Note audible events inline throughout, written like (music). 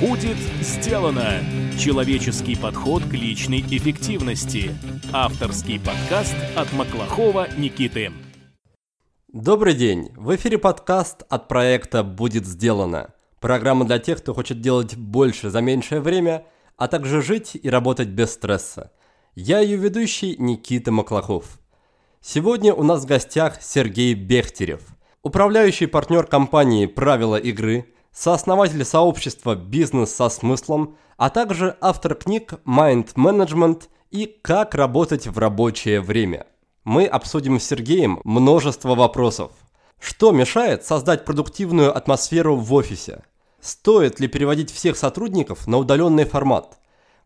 Будет сделано! Человеческий подход к личной эффективности. Авторский подкаст от Маклахова Никиты. Добрый день! В эфире подкаст от проекта «Будет сделано». Программа для тех, кто хочет делать больше за меньшее время, а также жить и работать без стресса. Я ее ведущий Никита Маклахов. Сегодня у нас в гостях Сергей Бехтерев, управляющий партнер компании «Правила игры», сооснователь сообщества «Бизнес со смыслом», а также автор книг «Mind Management» и «Как работать в рабочее время». Мы обсудим с Сергеем множество вопросов. Что мешает создать продуктивную атмосферу в офисе? Стоит ли переводить всех сотрудников на удаленный формат?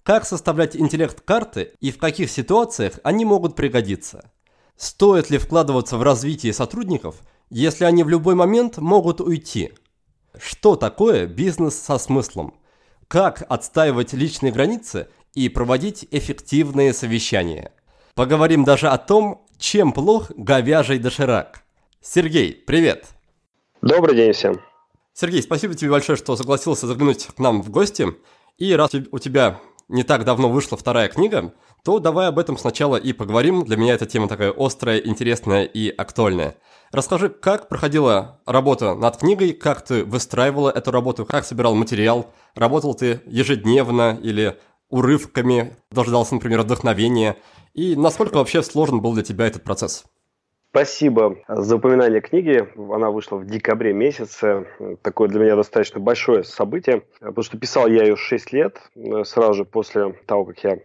Как составлять интеллект-карты и в каких ситуациях они могут пригодиться? Стоит ли вкладываться в развитие сотрудников, если они в любой момент могут уйти – что такое бизнес со смыслом? Как отстаивать личные границы и проводить эффективные совещания? Поговорим даже о том, чем плох говяжий доширак. Сергей, привет! Добрый день всем! Сергей, спасибо тебе большое, что согласился заглянуть к нам в гости. И раз у тебя не так давно вышла вторая книга, то давай об этом сначала и поговорим. Для меня эта тема такая острая, интересная и актуальная. Расскажи, как проходила работа над книгой, как ты выстраивала эту работу, как собирал материал, работал ты ежедневно или урывками, дождался, например, вдохновения, и насколько вообще сложен был для тебя этот процесс? Спасибо за упоминание книги. Она вышла в декабре месяце. Такое для меня достаточно большое событие, потому что писал я ее 6 лет, сразу же после того, как я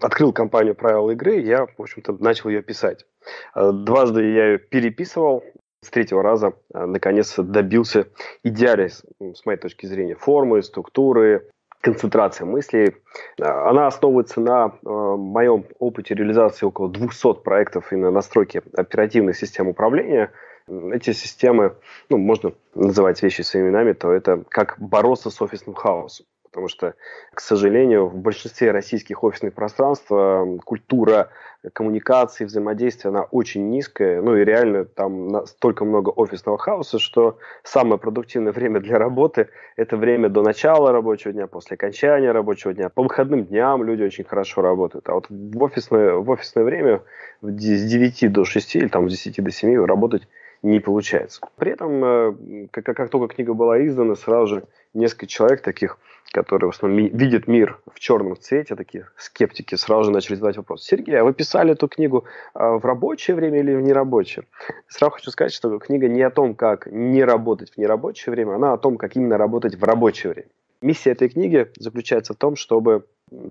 открыл компанию «Правила игры», я, в общем-то, начал ее писать. Дважды я ее переписывал, с третьего раза э, наконец добился идеальной, с моей точки зрения, формы, структуры, концентрации мыслей. Э, она основывается на э, моем опыте реализации около 200 проектов именно настройки оперативной системы управления. Эти системы, ну, можно называть вещи своими именами, то это как бороться с офисным хаосом потому что, к сожалению, в большинстве российских офисных пространств культура коммуникации, взаимодействия, она очень низкая, ну и реально там столько много офисного хаоса, что самое продуктивное время для работы – это время до начала рабочего дня, после окончания рабочего дня. По выходным дням люди очень хорошо работают, а вот в офисное, в офисное время с 9 до 6 или там с 10 до 7 работать не получается. При этом, э, как, как только книга была издана, сразу же несколько человек таких – которые в основном видят мир в черном цвете, такие скептики, сразу же начали задавать вопрос. Сергей, а вы писали эту книгу а, в рабочее время или в нерабочее? Сразу хочу сказать, что книга не о том, как не работать в нерабочее время, она о том, как именно работать в рабочее время. Миссия этой книги заключается в том, чтобы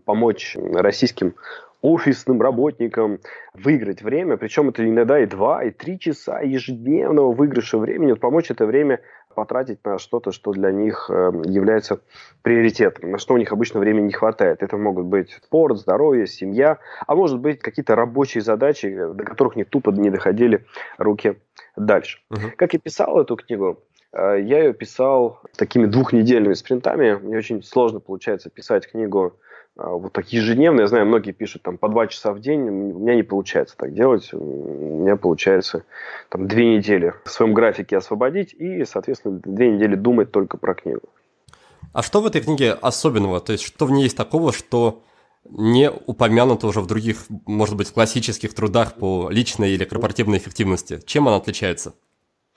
помочь российским офисным работникам выиграть время, причем это иногда и два, и три часа ежедневного выигрыша времени, вот помочь это время потратить на что-то, что для них э, является приоритетом, на что у них обычно времени не хватает. Это могут быть спорт, здоровье, семья, а может быть какие-то рабочие задачи, до которых не тупо не доходили руки дальше. Uh-huh. Как я писал эту книгу, я ее писал такими двухнедельными спринтами. Мне очень сложно получается писать книгу а, вот так ежедневно, я знаю, многие пишут там по два часа в день, у меня не получается так делать, у меня получается там две недели в своем графике освободить и, соответственно, две недели думать только про книгу. А что в этой книге особенного? То есть, что в ней есть такого, что не упомянуто уже в других, может быть, классических трудах по личной или корпоративной эффективности? Чем она отличается?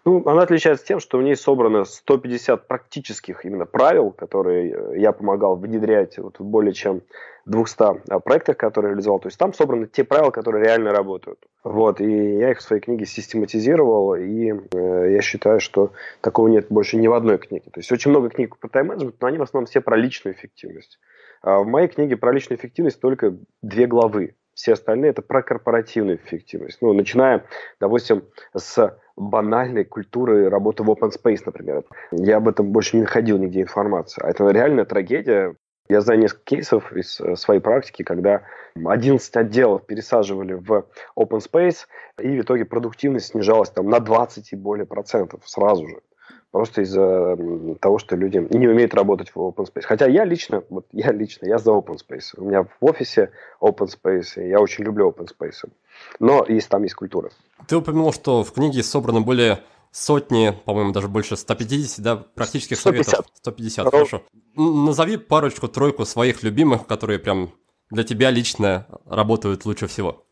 Ну, она отличается тем, что в ней собрано 150 практических именно правил, которые э, я помогал внедрять вот в более чем 200 а, проектах, которые реализовал. То есть там собраны те правила, которые реально работают. Вот, и я их в своей книге систематизировал, и э, я считаю, что такого нет больше ни в одной книге. То есть очень много книг про тайм-менеджмент, но они в основном все про личную эффективность. А в моей книге про личную эффективность только две главы. Все остальные это про корпоративную эффективность. Ну, начиная, допустим, с банальной культуры работы в open space, например. Я об этом больше не находил нигде информации. А это реальная трагедия. Я знаю несколько кейсов из э, своей практики, когда 11 отделов пересаживали в open space, и в итоге продуктивность снижалась там, на 20 и более процентов сразу же. Просто из-за того, что люди не умеют работать в open space. Хотя я лично, вот я лично, я за open space. У меня в офисе open space, и я очень люблю open space. Но есть, там есть культура. Ты упомянул, что в книге собраны более сотни, по-моему, даже больше 150, да, практических 150. советов. 150, хорошо. Назови парочку, тройку своих любимых, которые прям для тебя лично работают лучше всего.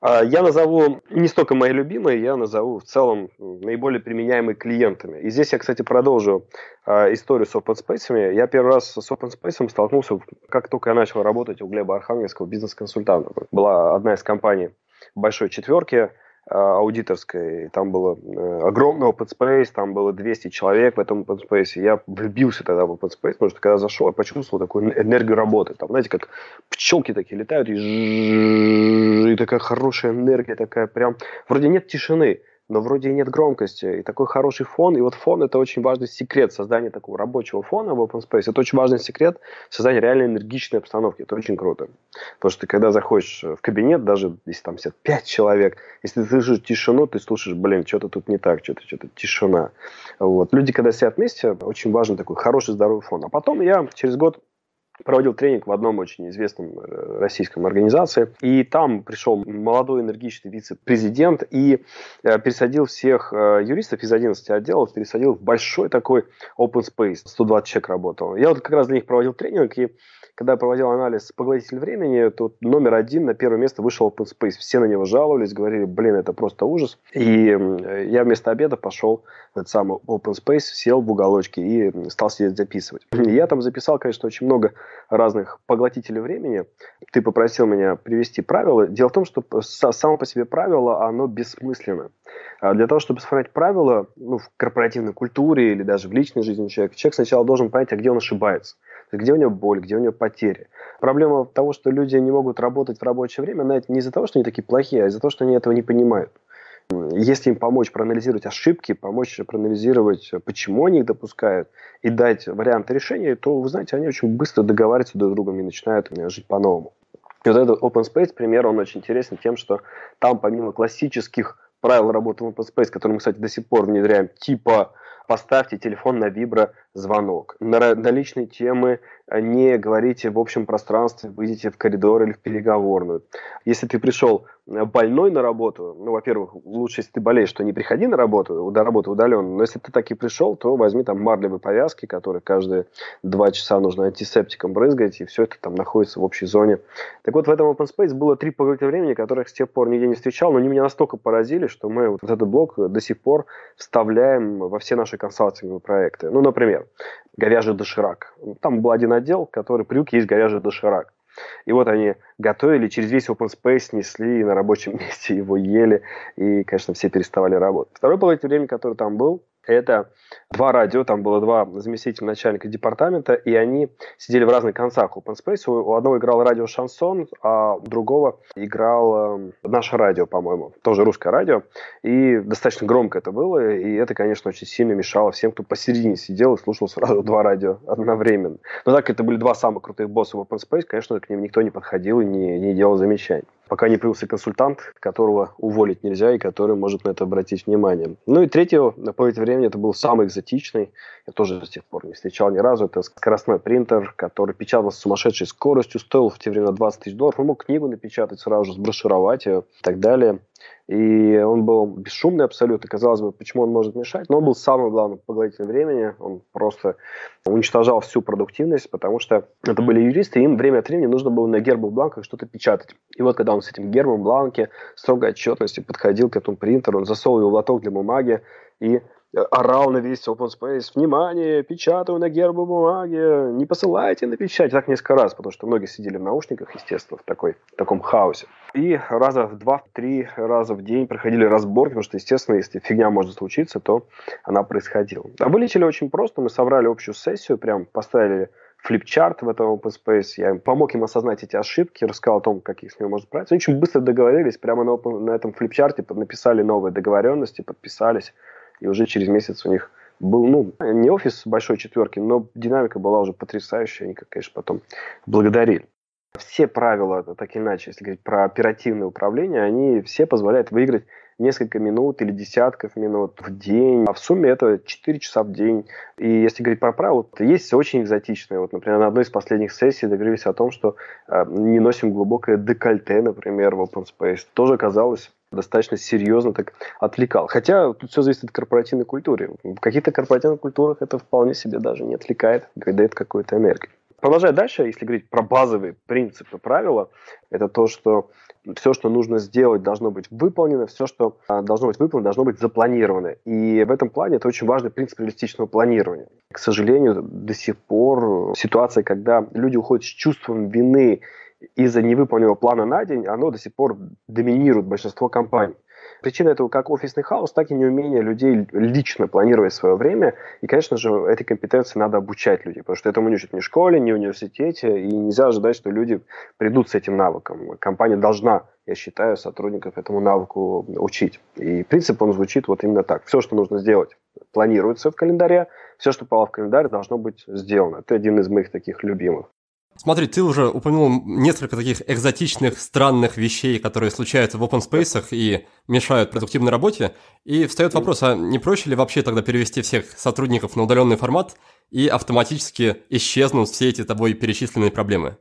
А, я назову не столько мои любимые, я назову в целом наиболее применяемые клиентами. И здесь я, кстати, продолжу э, историю с OpenSpace. Я первый раз с OpenSpace столкнулся, как только я начал работать у Глеба Архангельского бизнес-консультанта. Была одна из компаний большой четверки, Э, аудиторской. Там было э, огромный open space, там было 200 человек в этом open space. Я влюбился тогда в open space, потому что когда зашел, я почувствовал такую энергию работы. Там, знаете, как пчелки такие летают, и, и такая хорошая энергия, такая прям... Вроде нет тишины, но вроде и нет громкости, и такой хороший фон. И вот фон – это очень важный секрет создания такого рабочего фона в Open Space. Это очень важный секрет создания реально энергичной обстановки. Это очень круто. Потому что ты, когда заходишь в кабинет, даже если там сидят пять человек, если ты слышишь тишину, ты слушаешь, блин, что-то тут не так, что-то, что-то тишина. Вот. Люди, когда сидят вместе, очень важен такой хороший, здоровый фон. А потом я через год проводил тренинг в одном очень известном э, российском организации. И там пришел молодой энергичный вице-президент и э, пересадил всех э, юристов из 11 отделов, пересадил в большой такой open space. 120 человек работал. Я вот как раз для них проводил тренинг, и когда я проводил анализ поглотитель времени, то номер один на первое место вышел Open Space. Все на него жаловались, говорили, блин, это просто ужас. И я вместо обеда пошел в этот самый Open Space, сел в уголочке и стал сидеть записывать. И я там записал, конечно, очень много разных поглотителей времени. Ты попросил меня привести правила. Дело в том, что само по себе правило, оно бессмысленно. А для того, чтобы сформировать правила ну, в корпоративной культуре или даже в личной жизни человека, человек сначала должен понять, а где он ошибается где у него боль, где у него потери. Проблема того, что люди не могут работать в рабочее время, она не из-за того, что они такие плохие, а из-за того, что они этого не понимают. Если им помочь проанализировать ошибки, помочь проанализировать, почему они их допускают, и дать варианты решения, то, вы знаете, они очень быстро договариваются друг с другом и начинают жить по-новому. И вот этот Open Space пример, он очень интересен тем, что там помимо классических правил работы в Open Space, которые мы, кстати, до сих пор внедряем, типа поставьте телефон на виброзвонок. На, на личные темы не говорите в общем пространстве, выйдите в коридор или в переговорную. Если ты пришел больной на работу, ну, во-первых, лучше, если ты болеешь, то не приходи на работу, до работы удаленно, но если ты так и пришел, то возьми там марлевые повязки, которые каждые два часа нужно антисептиком брызгать, и все это там находится в общей зоне. Так вот, в этом open space было три поглотителя времени, которых с тех пор нигде не встречал, но они меня настолько поразили, что мы вот этот блок до сих пор вставляем во все наши консалтинговые проекты. Ну, например, говяжий доширак. Там был один отдел, который привык есть говяжий доширак. И вот они готовили, через весь open space несли и на рабочем (laughs) месте его ели, и, конечно, все переставали работать. Второй половина времени, который там был, это два радио, там было два заместителя начальника департамента, и они сидели в разных концах open space. У одного играл радио «Шансон», а у другого играл э, наше радио, по-моему, тоже русское радио. И достаточно громко это было, и это, конечно, очень сильно мешало всем, кто посередине сидел и слушал сразу два радио одновременно. Но так это были два самых крутых босса в open space, конечно, к ним никто не подходил и не, не делал замечаний пока не появился консультант, которого уволить нельзя и который может на это обратить внимание. Ну и третьего, на какое-то время это был самый экзотичный, я тоже с тех пор не встречал ни разу, это скоростной принтер, который печатал с сумасшедшей скоростью, стоил в те времена 20 тысяч долларов, он мог книгу напечатать сразу же, сброшировать ее и так далее. И он был бесшумный абсолютно. Казалось бы, почему он может мешать? Но он был самым главным поглотителем времени. Он просто уничтожал всю продуктивность, потому что это были юристы, и им время от времени нужно было на гербовых бланках что-то печатать. И вот когда он с этим гербом бланке строгой отчетности подходил к этому принтеру, он засовывал в лоток для бумаги и орал на весь open space, внимание, печатаю на гербовой бумаге, не посылайте на печать. Так несколько раз, потому что многие сидели в наушниках, естественно, в, такой, в таком хаосе. И раза в два-три раза в день проходили разборки, потому что, естественно, если фигня может случиться, то она происходила. А вылечили очень просто. Мы собрали общую сессию, прям поставили флипчарт в этом open space. Я помог им осознать эти ошибки, рассказал о том, как их с ними можно справиться. Они очень быстро договорились, прямо на, open, на этом флипчарте написали новые договоренности, подписались и уже через месяц у них был, ну, не офис большой четверки, но динамика была уже потрясающая, они, конечно, потом благодарили. Все правила, так или иначе, если говорить про оперативное управление, они все позволяют выиграть несколько минут или десятков минут в день. А в сумме это 4 часа в день. И если говорить про правила, то есть очень экзотичные. Вот, например, на одной из последних сессий договорились о том, что э, не носим глубокое декольте, например, в Open Space. Тоже оказалось достаточно серьезно так отвлекал. Хотя тут все зависит от корпоративной культуры. В каких-то корпоративных культурах это вполне себе даже не отвлекает, дает какую-то энергию. Продолжая дальше, если говорить про базовые принципы, правила, это то, что все, что нужно сделать, должно быть выполнено, все, что а, должно быть выполнено, должно быть запланировано. И в этом плане это очень важный принцип реалистичного планирования. К сожалению, до сих пор ситуация, когда люди уходят с чувством вины из-за невыполненного плана на день, оно до сих пор доминирует большинство компаний. Причина этого как офисный хаос, так и неумение людей лично планировать свое время. И, конечно же, этой компетенции надо обучать людей, потому что этому не учат ни в школе, ни в университете, и нельзя ожидать, что люди придут с этим навыком. Компания должна, я считаю, сотрудников этому навыку учить. И принцип, он звучит вот именно так. Все, что нужно сделать, планируется в календаре, все, что попало в календарь, должно быть сделано. Это один из моих таких любимых. Смотри, ты уже упомянул несколько таких экзотичных, странных вещей, которые случаются в open space и мешают продуктивной работе. И встает вопрос, а не проще ли вообще тогда перевести всех сотрудников на удаленный формат и автоматически исчезнут все эти тобой перечисленные проблемы?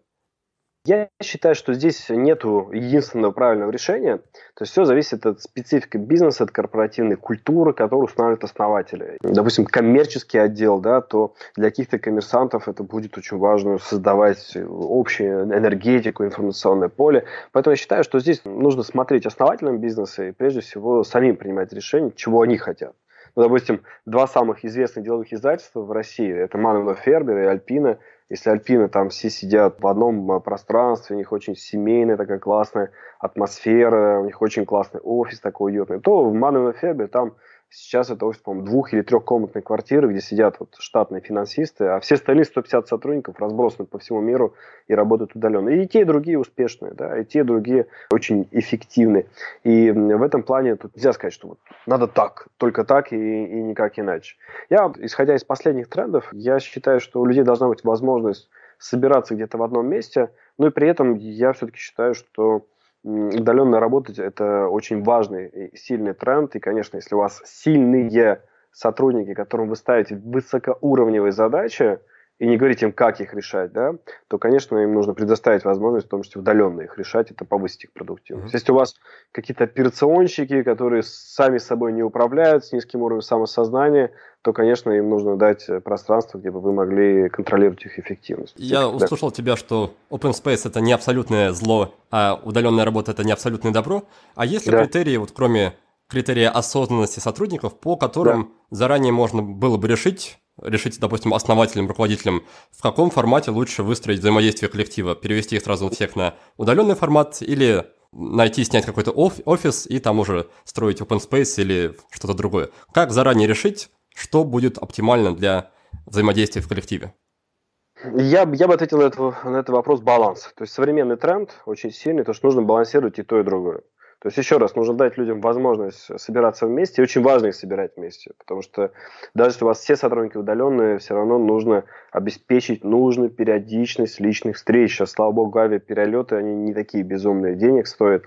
Я считаю, что здесь нет единственного правильного решения. То есть все зависит от специфики бизнеса, от корпоративной культуры, которую устанавливают основатели. Допустим, коммерческий отдел, да, то для каких-то коммерсантов это будет очень важно создавать общую энергетику, информационное поле. Поэтому я считаю, что здесь нужно смотреть основателям бизнеса и прежде всего самим принимать решение, чего они хотят. Ну, допустим, два самых известных деловых издательства в России – это Маннен Фербер и Альпина – если Альпины там все сидят в одном э, пространстве, у них очень семейная такая классная атмосфера, у них очень классный офис такой уютный, то в Маннен Фербер там Сейчас это офис, по-моему, двух- или трехкомнатной квартиры, где сидят вот штатные финансисты, а все остальные 150 сотрудников разбросаны по всему миру и работают удаленно. И те, и другие успешные, да, и те, и другие очень эффективны. И в этом плане тут нельзя сказать, что вот надо так, только так и, и никак иначе. Я, исходя из последних трендов, я считаю, что у людей должна быть возможность собираться где-то в одном месте, но и при этом я все-таки считаю, что удаленно работать – это очень важный и сильный тренд. И, конечно, если у вас сильные сотрудники, которым вы ставите высокоуровневые задачи, и не говорить им, как их решать, да, то, конечно, им нужно предоставить возможность, в том числе удаленно их решать, это повысить их продуктивность. Mm-hmm. Если у вас какие-то операционщики, которые сами собой не управляют, с низким уровнем самосознания, то, конечно, им нужно дать пространство, где бы вы могли контролировать их эффективность. Я да. услышал тебя, что open space это не абсолютное зло, а удаленная работа это не абсолютное добро. А есть ли да. критерии, вот кроме критерия осознанности сотрудников, по которым да. заранее можно было бы решить, решить, допустим, основателям, руководителям, в каком формате лучше выстроить взаимодействие коллектива, перевести их сразу всех на удаленный формат или найти, снять какой-то офис и там уже строить open space или что-то другое. Как заранее решить, что будет оптимально для взаимодействия в коллективе? Я, я бы ответил на, это, на этот вопрос баланс. То есть современный тренд очень сильный, то что нужно балансировать и то, и другое. То есть, еще раз, нужно дать людям возможность собираться вместе, и очень важно их собирать вместе, потому что даже если у вас все сотрудники удаленные, все равно нужно обеспечить нужную периодичность личных встреч. Сейчас, слава богу, авиаперелеты, они не такие безумные денег стоят,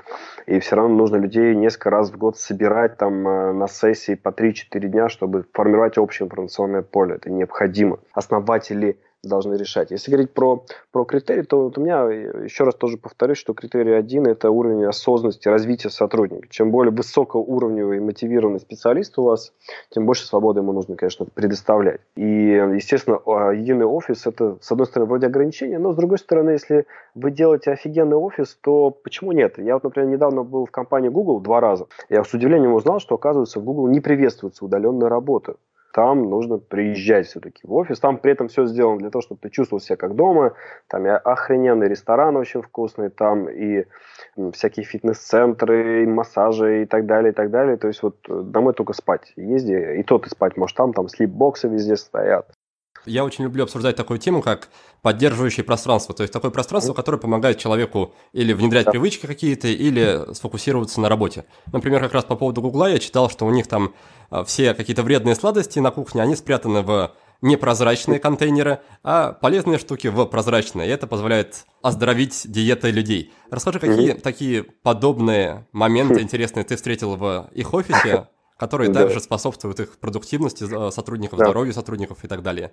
и все равно нужно людей несколько раз в год собирать там э, на сессии по 3-4 дня, чтобы формировать общее информационное поле. Это необходимо. Основатели должны решать. Если говорить про, про критерии, то вот у меня, еще раз тоже повторюсь, что критерий один – это уровень осознанности, развития сотрудника. Чем более высокоуровневый и мотивированный специалист у вас, тем больше свободы ему нужно, конечно, предоставлять. И, естественно, единый офис – это, с одной стороны, вроде ограничения, но, с другой стороны, если вы делаете офигенный офис, то почему нет? Я вот, например, недавно был в компании Google два раза. Я с удивлением узнал, что, оказывается, в Google не приветствуется удаленная работа там нужно приезжать все-таки в офис. Там при этом все сделано для того, чтобы ты чувствовал себя как дома. Там и охрененный ресторан очень вкусный, там и всякие фитнес-центры, и массажи и так далее, и так далее. То есть вот э, домой только спать езди, и то ты спать можешь там, там слип-боксы везде стоят. Я очень люблю обсуждать такую тему, как поддерживающее пространство. То есть такое пространство, которое помогает человеку или внедрять да. привычки какие-то, или сфокусироваться на работе. Например, как раз по поводу Гугла я читал, что у них там а, все какие-то вредные сладости на кухне, они спрятаны в непрозрачные контейнеры, а полезные штуки в прозрачные. И это позволяет оздоровить диетой людей. Расскажи, какие такие подобные моменты интересные ты встретил в их офисе, которые да. также способствуют их продуктивности сотрудников, да. здоровью сотрудников и так далее.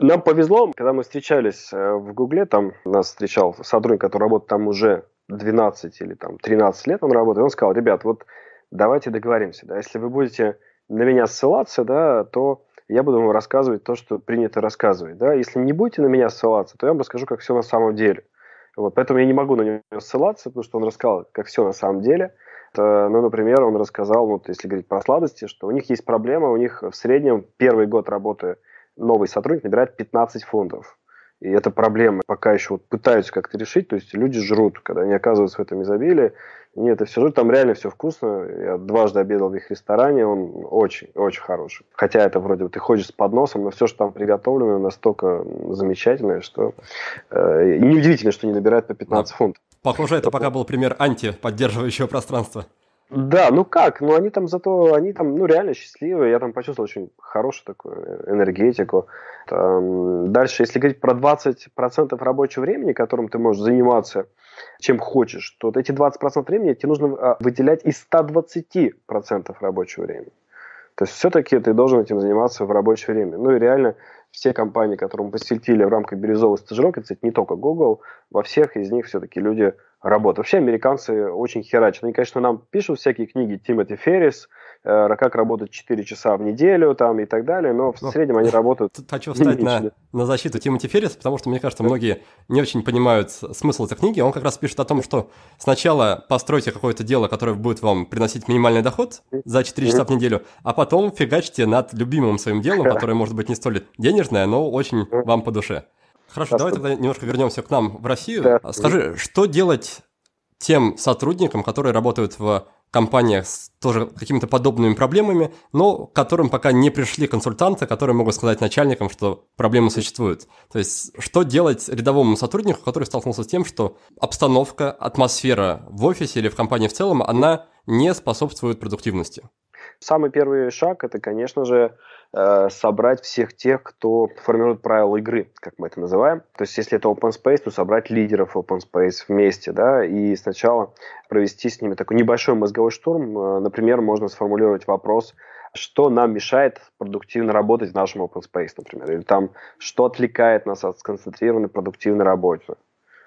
Нам повезло, когда мы встречались э, в Гугле, там нас встречал сотрудник, который работает там уже 12 или там 13 лет он работает, он сказал, ребят, вот давайте договоримся, да, если вы будете на меня ссылаться, да, то я буду вам рассказывать то, что принято рассказывать, да, если не будете на меня ссылаться, то я вам расскажу, как все на самом деле. Вот, поэтому я не могу на него ссылаться, потому что он рассказал, как все на самом деле. Это, ну, например, он рассказал, вот, если говорить про сладости, что у них есть проблема, у них в среднем первый год работы новый сотрудник набирает 15 фунтов. И это проблема. Пока еще вот пытаются как-то решить. То есть люди жрут, когда они оказываются в этом изобилии. Они это все жрут. Там реально все вкусно. Я дважды обедал в их ресторане. Он очень, очень хороший. Хотя это вроде бы ты ходишь с подносом, но все, что там приготовлено, настолько замечательное, что э, неудивительно, что не набирают по 15 фунтов. Похоже, это пока был пример анти-поддерживающего пространства. Да, ну как, ну они там зато, они там, ну реально счастливые, я там почувствовал очень хорошую такую энергетику. Там, дальше, если говорить про 20% рабочего времени, которым ты можешь заниматься чем хочешь, то вот эти 20% времени тебе нужно а, выделять из 120% рабочего времени. То есть все-таки ты должен этим заниматься в рабочее время. Ну и реально все компании, которые мы в рамках бирюзовой стажировки, кстати, не только Google, во всех из них все-таки люди работают. Вообще американцы очень херачат. Они, конечно, нам пишут всякие книги Тимоти Феррис, э, как работать 4 часа в неделю там и так далее, но в но, среднем они работают... Тут хочу встать на, на защиту Тимоти Феррис, потому что, мне кажется, многие не очень понимают смысл этой книги. Он как раз пишет о том, что сначала постройте какое-то дело, которое будет вам приносить минимальный доход за 4 часа в неделю, а потом фигачьте над любимым своим делом, которое, может быть, не столь денежное, но очень вам по душе. Хорошо, давай тогда немножко вернемся к нам в Россию. Да. Скажи, что делать тем сотрудникам, которые работают в компаниях с тоже какими-то подобными проблемами, но к которым пока не пришли консультанты, которые могут сказать начальникам, что проблемы существуют. То есть, что делать рядовому сотруднику, который столкнулся с тем, что обстановка, атмосфера в офисе или в компании в целом, она не способствует продуктивности? Самый первый шаг – это, конечно же, Э, собрать всех тех, кто формирует правила игры, как мы это называем. То есть, если это open space, то собрать лидеров open space вместе, да, и сначала провести с ними такой небольшой мозговой штурм. Э, например, можно сформулировать вопрос, что нам мешает продуктивно работать в нашем open space, например, или там, что отвлекает нас от сконцентрированной продуктивной работы.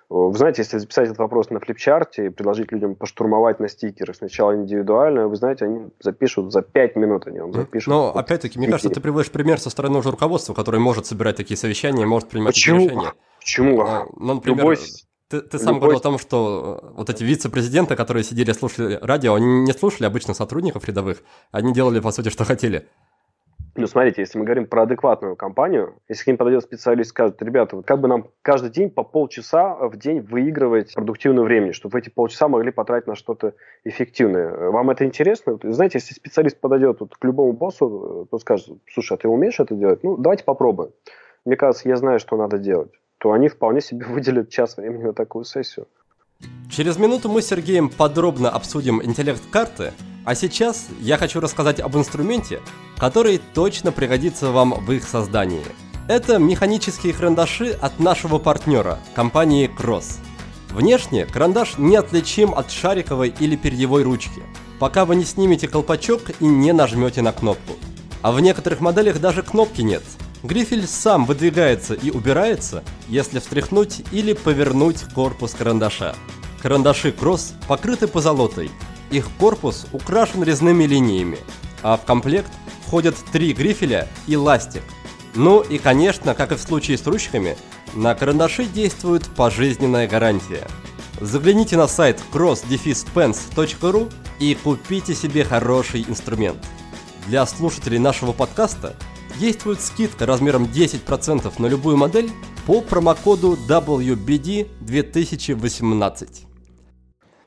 Вы знаете, если записать этот вопрос на флипчарте и предложить людям поштурмовать на стикеры сначала индивидуально, вы знаете, они запишут за 5 минут, они вам запишут. Но, опять-таки, мне кажется, ты приводишь пример со стороны уже руководства, которое может собирать такие совещания, может принимать Почему? такие решения. Почему? А, ну, например, Любой... Ты, ты сам Любой... говорил о том, что э, вот эти вице-президенты, которые сидели, слушали радио, они не слушали обычных сотрудников рядовых, они делали, по сути, что хотели. Ну, смотрите, если мы говорим про адекватную компанию, если к ним подойдет специалист и скажет, ребята, вот как бы нам каждый день по полчаса в день выигрывать продуктивное время, чтобы эти полчаса могли потратить на что-то эффективное. Вам это интересно? Знаете, если специалист подойдет вот к любому боссу, то скажет, слушай, а ты умеешь это делать? Ну, давайте попробуем. Мне кажется, я знаю, что надо делать. То они вполне себе (laughs) выделят час времени на такую сессию. Через минуту мы с Сергеем подробно обсудим интеллект карты, а сейчас я хочу рассказать об инструменте, который точно пригодится вам в их создании. Это механические карандаши от нашего партнера, компании Cross. Внешне карандаш неотличим от шариковой или перьевой ручки, пока вы не снимете колпачок и не нажмете на кнопку. А в некоторых моделях даже кнопки нет. Грифель сам выдвигается и убирается, если встряхнуть или повернуть корпус карандаша. Карандаши Cross покрыты позолотой, их корпус украшен резными линиями, а в комплект входят три грифеля и ластик. Ну и конечно, как и в случае с ручками, на карандаши действует пожизненная гарантия. Загляните на сайт cross-pens.ru и купите себе хороший инструмент. Для слушателей нашего подкаста действует скидка размером 10% на любую модель по промокоду WBD 2018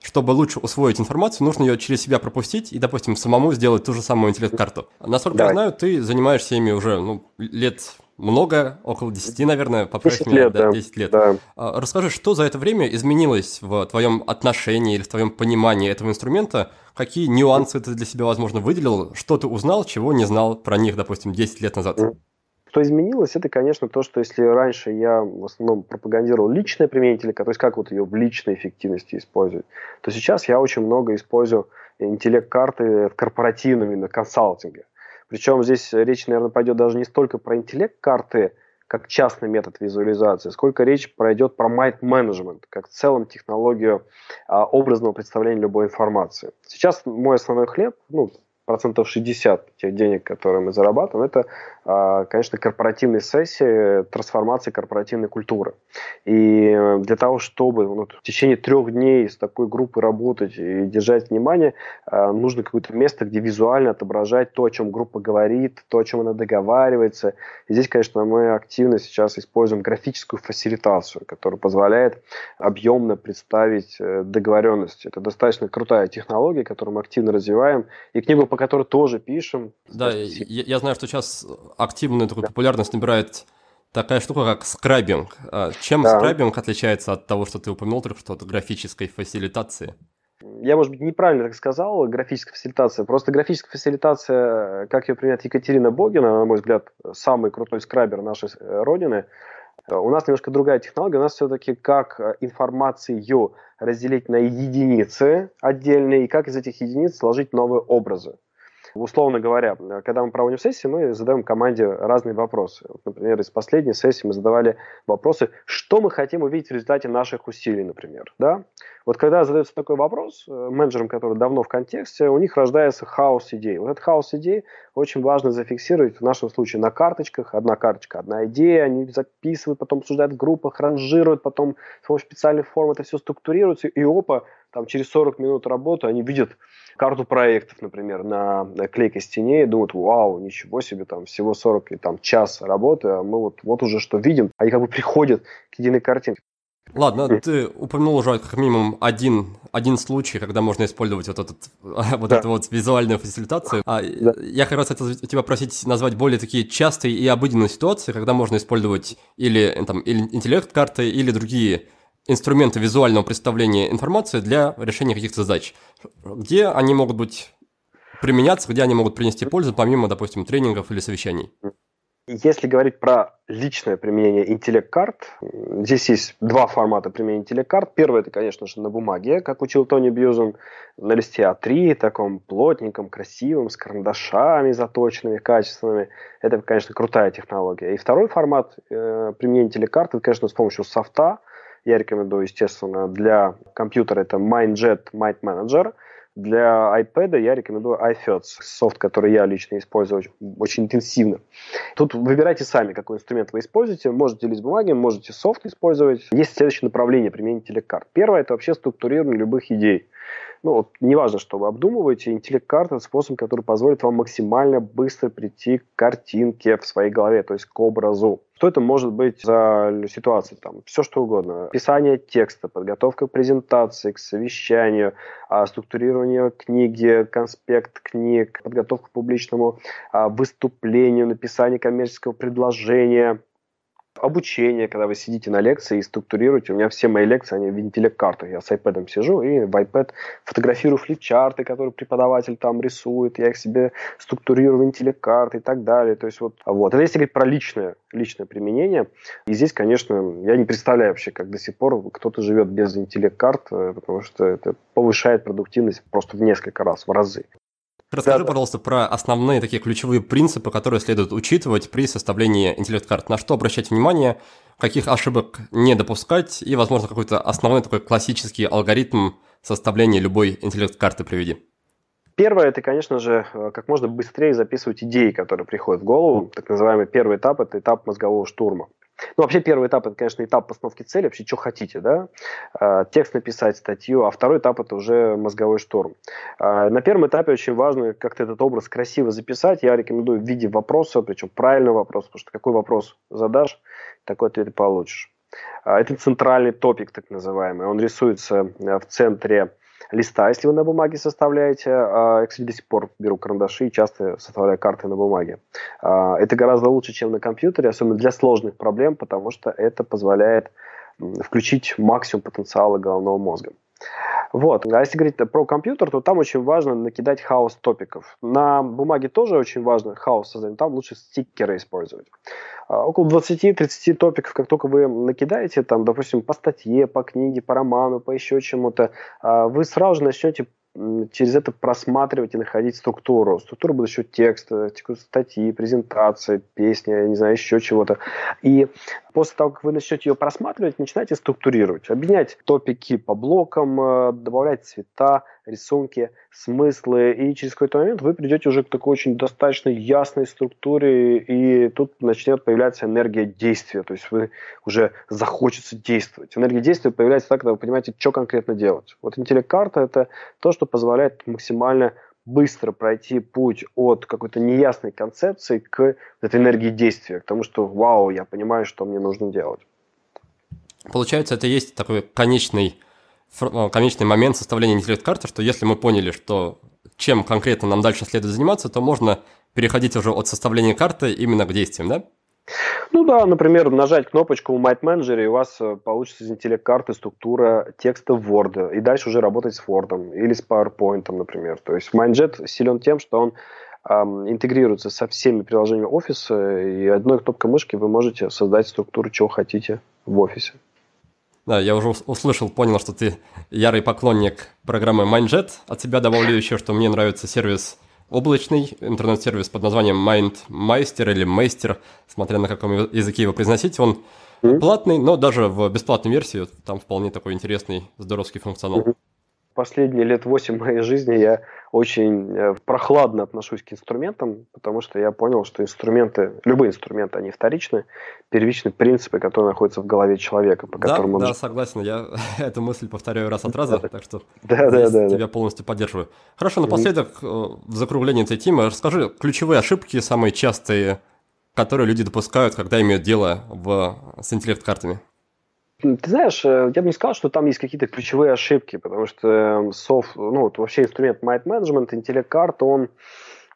чтобы лучше усвоить информацию, нужно ее через себя пропустить и, допустим, самому сделать ту же самую интеллект-карту. Насколько Давай. я знаю, ты занимаешься ими уже ну, лет много, около 10, наверное, поправь 10 меня, лет, да, 10 лет. Да. А, расскажи, что за это время изменилось в твоем отношении или в твоем понимании этого инструмента? Какие нюансы ты для себя, возможно, выделил? Что ты узнал, чего не знал про них, допустим, 10 лет назад? Что изменилось, это, конечно, то, что если раньше я в основном пропагандировал личное применение то есть как вот ее в личной эффективности использовать, то сейчас я очень много использую интеллект-карты в корпоративном именно консалтинге. Причем здесь речь, наверное, пойдет даже не столько про интеллект-карты как частный метод визуализации, сколько речь пройдет про mind management, как в целом технологию а, образного представления любой информации. Сейчас мой основной хлеб, ну, процентов 60 тех денег, которые мы зарабатываем, это, а, конечно, корпоративные сессии, трансформации корпоративной культуры. И для того, чтобы ну, в течение трех дней с такой группой работать и держать внимание, а, нужно какое-то место, где визуально отображать то, о чем группа говорит, то, о чем она договаривается. И здесь, конечно, мы активно сейчас используем графическую фасилитацию, которая позволяет объемно представить э, договоренности. Это достаточно крутая технология, которую мы активно развиваем. И книгу по которой тоже пишем. Да, я, я знаю, что сейчас активную такую да. популярность набирает такая штука, как скрабинг. А чем да. скрабинг отличается от того, что ты упомянул только что, от графической фасилитации? Я, может быть, неправильно так сказал, графическая фасилитация. Просто графическая фасилитация, как ее применяет Екатерина Богина, на мой взгляд, самый крутой скрабер нашей э, родины, у нас немножко другая технология. У нас все-таки как э, информацию разделить на единицы отдельные, и как из этих единиц сложить новые образы. Условно говоря, когда мы проводим сессии, мы задаем команде разные вопросы. Например, из последней сессии мы задавали вопросы, что мы хотим увидеть в результате наших усилий, например. Да? Вот когда задается такой вопрос э, менеджерам, которые давно в контексте, у них рождается хаос идей. Вот этот хаос идей очень важно зафиксировать в нашем случае на карточках. Одна карточка, одна идея, они записывают, потом обсуждают в группах, ранжируют, потом с помощью специальных форм это все структурируется, и опа, там через 40 минут работы они видят карту проектов, например, на, клейкой стене и думают, вау, ничего себе, там всего 40 и там час работы, а мы вот, вот уже что видим, они как бы приходят к единой картинке. Ладно, ты упомянул уже как минимум один, один случай, когда можно использовать вот, этот, (laughs) вот да. эту вот визуальную фасилитацию. А, да. Я как раз хотел тебя просить назвать более такие частые и обыденные ситуации, когда можно использовать или, там, или интеллект-карты, или другие инструменты визуального представления информации для решения каких-то задач. Где они могут быть применяться, где они могут принести пользу, помимо, допустим, тренингов или совещаний? Если говорить про личное применение интеллект-карт, здесь есть два формата применения интеллект-карт. Первый – это, конечно же, на бумаге, как учил Тони Бьюзен, на листе А3, таком плотненьком, красивом, с карандашами заточенными, качественными. Это, конечно, крутая технология. И второй формат э, применения интеллект-карт – это, конечно, с помощью софта, я рекомендую, естественно, для компьютера это MindJet Mind Manager. Для iPad я рекомендую iFirst, софт, который я лично использую очень, очень интенсивно. Тут выбирайте сами, какой инструмент вы используете. Можете лist бумаги, можете софт использовать. Есть следующее направление применения телекарт. Первое – это вообще структурирование любых идей ну, вот, неважно, что вы обдумываете, интеллект-карта – это способ, который позволит вам максимально быстро прийти к картинке в своей голове, то есть к образу. Что это может быть за ситуация? Там, все что угодно. Писание текста, подготовка презентации, к совещанию, а, структурирование книги, конспект книг, подготовка к публичному а, выступлению, написание коммерческого предложения, обучение, когда вы сидите на лекции и структурируете. У меня все мои лекции, они в интеллект-картах. Я с iPad сижу и в iPad фотографирую флипчарты, которые преподаватель там рисует. Я их себе структурирую в интеллект-карты и так далее. То есть вот, вот. Это если говорить про личное, личное применение. И здесь, конечно, я не представляю вообще, как до сих пор кто-то живет без интеллект-карт, э, потому что это повышает продуктивность просто в несколько раз, в разы. Расскажи, да, пожалуйста, про основные такие ключевые принципы, которые следует учитывать при составлении интеллект-карт. На что обращать внимание, каких ошибок не допускать и, возможно, какой-то основной такой классический алгоритм составления любой интеллект-карты приведи. Первое, это, конечно же, э, как можно быстрее записывать идеи, которые приходят в голову. Так называемый первый этап – это этап мозгового штурма. Ну, вообще, первый этап – это, конечно, этап постановки цели, вообще, что хотите, да, а, текст написать, статью, а второй этап – это уже мозговой шторм. А, на первом этапе очень важно как-то этот образ красиво записать, я рекомендую в виде вопроса, причем правильного вопроса, потому что какой вопрос задашь, такой ответ и получишь. А, это центральный топик, так называемый, он рисуется в центре листа, если вы на бумаге составляете. А, я, кстати, до сих пор беру карандаши и часто составляю карты на бумаге. А, это гораздо лучше, чем на компьютере, особенно для сложных проблем, потому что это позволяет включить максимум потенциала головного мозга. Вот. А если говорить про компьютер, то там очень важно накидать хаос топиков. На бумаге тоже очень важно хаос создать, там лучше стикеры использовать. А, около 20-30 топиков, как только вы накидаете, там, допустим, по статье, по книге, по роману, по еще чему-то, а, вы сразу же начнете через это просматривать и находить структуру. Структура будет еще текст, статьи, презентации, песни, я не знаю, еще чего-то. И после того, как вы начнете ее просматривать, начинаете структурировать, объединять топики по блокам, добавлять цвета, рисунки, смыслы, и через какой-то момент вы придете уже к такой очень достаточно ясной структуре, и тут начнет появляться энергия действия, то есть вы уже захочется действовать. Энергия действия появляется так, когда вы понимаете, что конкретно делать. Вот интеллект-карта – это то, что позволяет максимально быстро пройти путь от какой-то неясной концепции к этой энергии действия, к тому, что вау, я понимаю, что мне нужно делать. Получается, это есть такой конечный, конечный момент составления интеллект-карты, что если мы поняли, что чем конкретно нам дальше следует заниматься, то можно переходить уже от составления карты именно к действиям, да? Ну да, например, нажать кнопочку в Might Manager, и у вас э, получится из интеллект-карты структура текста в Word, и дальше уже работать с Word или с PowerPoint, например. То есть MindJet силен тем, что он эм, интегрируется со всеми приложениями офиса, и одной кнопкой мышки вы можете создать структуру, чего хотите в офисе. Да, я уже услышал, понял, что ты ярый поклонник программы MindJet. От себя добавлю еще, что мне нравится сервис облачный интернет-сервис под названием MindMeister или Meister, смотря на каком языке его произносить. Он платный, но даже в бесплатной версии там вполне такой интересный, здоровский функционал. Последние лет восемь моей жизни я очень э, прохладно отношусь к инструментам, потому что я понял, что инструменты, любые инструменты, они вторичны, первичны принципы, которые находятся в голове человека, по да, которым он... Да, согласен, я (laughs) эту мысль повторяю раз от раза, так что да, да, да, тебя полностью поддерживаю. Хорошо, напоследок, э, в закруглении этой темы, расскажи ключевые ошибки, самые частые, которые люди допускают, когда имеют дело в, с интеллект-картами. Ты знаешь, э, я бы не сказал, что там есть какие-то ключевые ошибки, потому что эм, софт, ну, вот вообще инструмент Might Management, интеллект-карт, он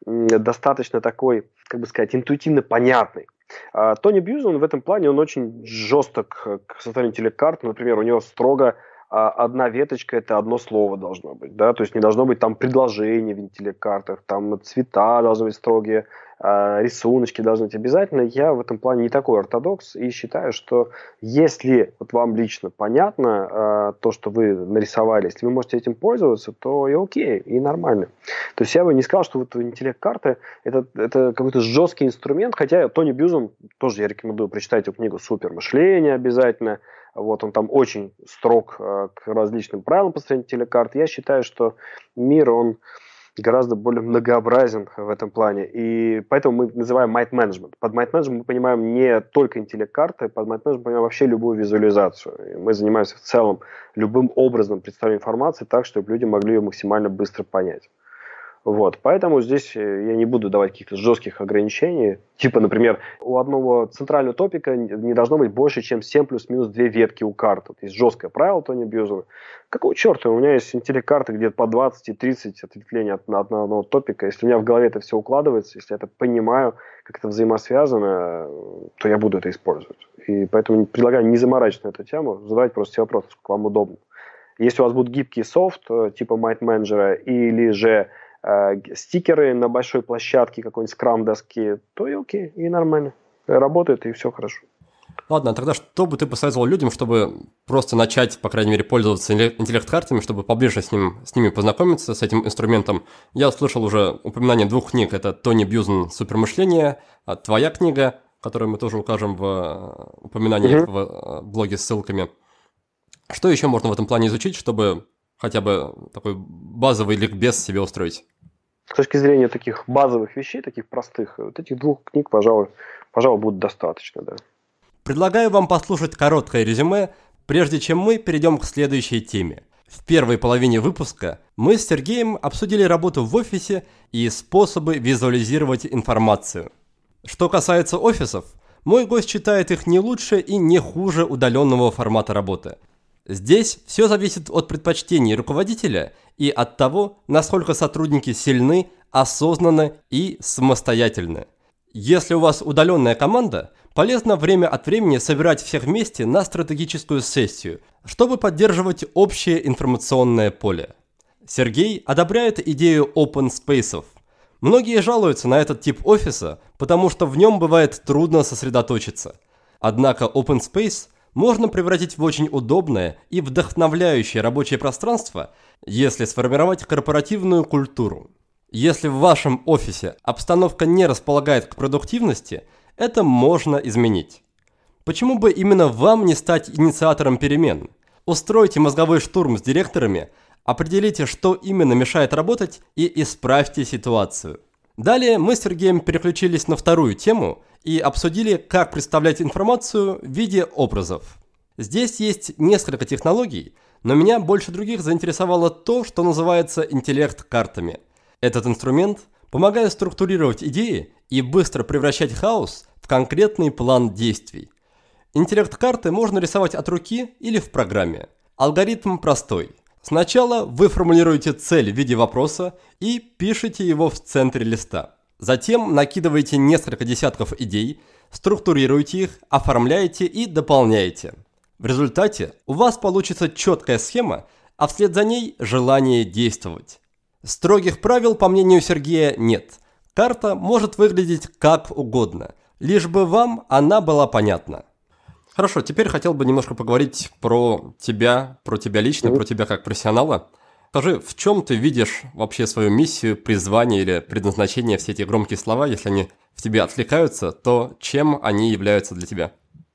достаточно такой, как бы сказать, интуитивно понятный. А Тони Бьюзен в этом плане, он очень жесток к созданию интеллект-карт. Например, у него строго одна веточка это одно слово должно быть, да, то есть не должно быть там предложений в интеллект-картах, там цвета должны быть строгие, а, рисуночки должны быть обязательно. Я в этом плане не такой ортодокс и считаю, что если вот вам лично понятно а, то, что вы нарисовали, если вы можете этим пользоваться, то и окей, и нормально. То есть я бы не сказал, что вот интеллект-карты это, это какой-то жесткий инструмент, хотя Тони Бьюзен, тоже я рекомендую прочитать его книгу «Супер мышление» обязательно, вот он там очень строг э, к различным правилам построения телекарт. Я считаю, что мир, он гораздо более многообразен в этом плане. И поэтому мы называем Might Management. Под Might Management мы понимаем не только интеллект-карты, под Might Management мы понимаем вообще любую визуализацию. И мы занимаемся в целом любым образом представлением информации так, чтобы люди могли ее максимально быстро понять. Вот, поэтому здесь э, я не буду давать каких-то жестких ограничений. Типа, например, у одного центрального топика не должно быть больше, чем 7 плюс-минус 2 ветки у карты. Вот есть жесткое правило Тони Бьюзена. Какого черта? У меня есть интеллект-карты где-то по 20 и 30 ответвлений от одного топика. Если у меня в голове это все укладывается, если я это понимаю, как это взаимосвязано, то я буду это использовать. И поэтому предлагаю не заморачиваться на эту тему, задавать просто все вопросы, сколько вам удобно. Если у вас будут гибкий софт, э, типа Might Manager, или же э, стикеры на большой площадке, какой-нибудь скрам доски, то и окей, и нормально. Работает, и все хорошо. Ладно, тогда что бы ты посоветовал людям, чтобы просто начать, по крайней мере, пользоваться интеллект-картами, чтобы поближе с, ним, с ними познакомиться, с этим инструментом? Я услышал уже упоминание двух книг. Это Тони Бьюзен «Супермышление», а твоя книга, которую мы тоже укажем в э, упоминании mm-hmm. в э, блоге с ссылками. Что еще можно в этом плане изучить, чтобы хотя бы такой базовый ликбез себе устроить? С точки зрения таких базовых вещей, таких простых, вот этих двух книг, пожалуй, пожалуй, будет достаточно, да. Предлагаю вам послушать короткое резюме, прежде чем мы перейдем к следующей теме. В первой половине выпуска мы с Сергеем обсудили работу в офисе и способы визуализировать информацию. Что касается офисов, мой гость считает их не лучше и не хуже удаленного формата работы – Здесь все зависит от предпочтений руководителя и от того, насколько сотрудники сильны, осознанны и самостоятельны. Если у вас удаленная команда, полезно время от времени собирать всех вместе на стратегическую сессию, чтобы поддерживать общее информационное поле. Сергей одобряет идею open spaces. Многие жалуются на этот тип офиса, потому что в нем бывает трудно сосредоточиться. Однако open space можно превратить в очень удобное и вдохновляющее рабочее пространство, если сформировать корпоративную культуру. Если в вашем офисе обстановка не располагает к продуктивности, это можно изменить. Почему бы именно вам не стать инициатором перемен? Устройте мозговой штурм с директорами, определите, что именно мешает работать и исправьте ситуацию. Далее мы с Сергеем переключились на вторую тему и обсудили, как представлять информацию в виде образов. Здесь есть несколько технологий, но меня больше других заинтересовало то, что называется интеллект картами – этот инструмент помогает структурировать идеи и быстро превращать хаос в конкретный план действий. Интеллект карты можно рисовать от руки или в программе. Алгоритм простой. Сначала вы формулируете цель в виде вопроса и пишете его в центре листа. Затем накидываете несколько десятков идей, структурируете их, оформляете и дополняете. В результате у вас получится четкая схема, а вслед за ней желание действовать. Строгих правил, по мнению Сергея, нет. Карта может выглядеть как угодно, лишь бы вам она была понятна. Хорошо, теперь хотел бы немножко поговорить про тебя, про тебя лично, про тебя как профессионала. Скажи, в чем ты видишь вообще свою миссию, призвание или предназначение, все эти громкие слова, если они в тебе отвлекаются, то чем они являются для тебя?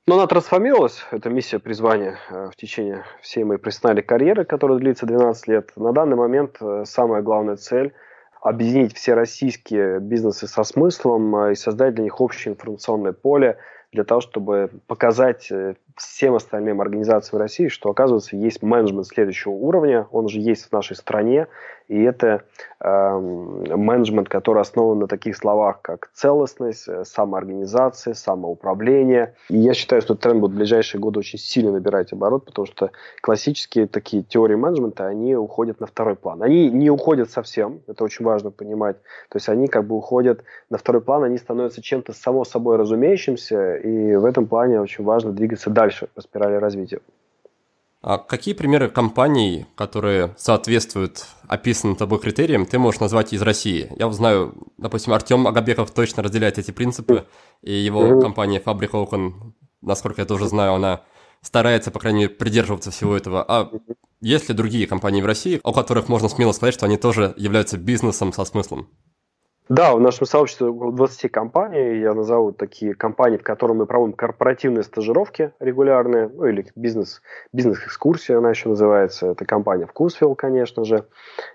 Но она трансформировалась, эта миссия призвания, э, в течение всей моей профессиональной карьеры, которая длится 12 лет. На данный момент э, самая главная цель – объединить все российские бизнесы со смыслом э, и создать для них общее информационное поле для того, чтобы показать всем остальным организациям России, что, оказывается, есть менеджмент следующего уровня, он уже есть в нашей стране, и это э, менеджмент, который основан на таких словах, как целостность, э, самоорганизация, самоуправление. И я считаю, что тренд будет в ближайшие годы очень сильно набирать оборот, потому что классические такие теории менеджмента, они уходят на второй план. Они не уходят совсем, это очень важно понимать. То есть они как бы уходят на второй план, они становятся чем-то само собой разумеющимся, и в этом плане очень важно двигаться дальше по спирали развития. А какие примеры компаний, которые соответствуют описанным тобой критериям, ты можешь назвать из России? Я знаю, допустим, Артем Агабеков точно разделяет эти принципы, и его компания Фабрика Окон, насколько я тоже знаю, она старается, по крайней мере, придерживаться всего этого. А есть ли другие компании в России, о которых можно смело сказать, что они тоже являются бизнесом со смыслом? Да, в нашем сообществе около 20 компаний. Я назову такие компании, в которых мы проводим корпоративные стажировки регулярные, ну или бизнес, бизнес-экскурсия она еще называется. Это компания Вкусвилл, конечно же.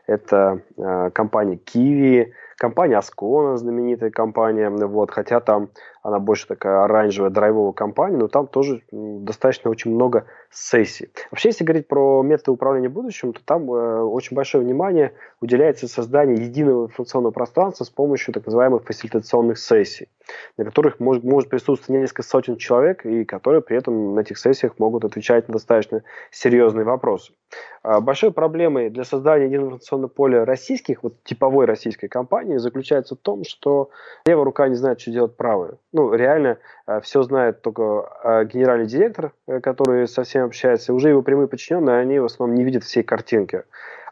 Это э, компания Kiwi, компания Ascona, знаменитая компания. Вот, хотя там она больше такая оранжевая драйвовая компания, но там тоже достаточно очень много сессий. Вообще, если говорить про методы управления будущим, то там э, очень большое внимание уделяется созданию единого информационного пространства с помощью так называемых фасилитационных сессий, на которых может, может присутствовать несколько сотен человек, и которые при этом на этих сессиях могут отвечать на достаточно серьезные вопросы. А большой проблемой для создания единого информационного поля российских, вот типовой российской компании, заключается в том, что левая рука не знает, что делать правая ну, реально э, все знает только э, генеральный директор, э, который со всеми общается, уже его прямые подчиненные, они в основном не видят всей картинки.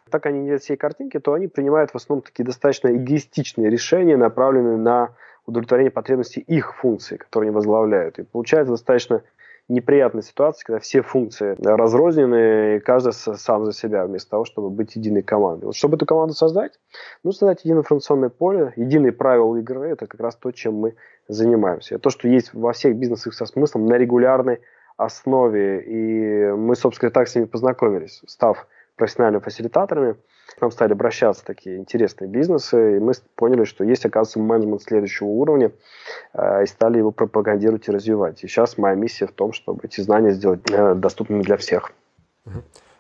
Так они не видят всей картинки, то они принимают в основном такие достаточно эгоистичные решения, направленные на удовлетворение потребностей их функций, которые они возглавляют. И получается достаточно неприятная ситуация, когда все функции разрознены, и каждый сам за себя, вместо того, чтобы быть единой командой. Вот чтобы эту команду создать, нужно создать единое информационное поле, единые правила игры, это как раз то, чем мы занимаемся. То, что есть во всех бизнесах со смыслом на регулярной основе, и мы, собственно, так с ними познакомились, став профессиональными фасилитаторами, к нам стали обращаться такие интересные бизнесы, и мы поняли, что есть, оказывается, менеджмент следующего уровня, э, и стали его пропагандировать и развивать. И сейчас моя миссия в том, чтобы эти знания сделать э, доступными для всех.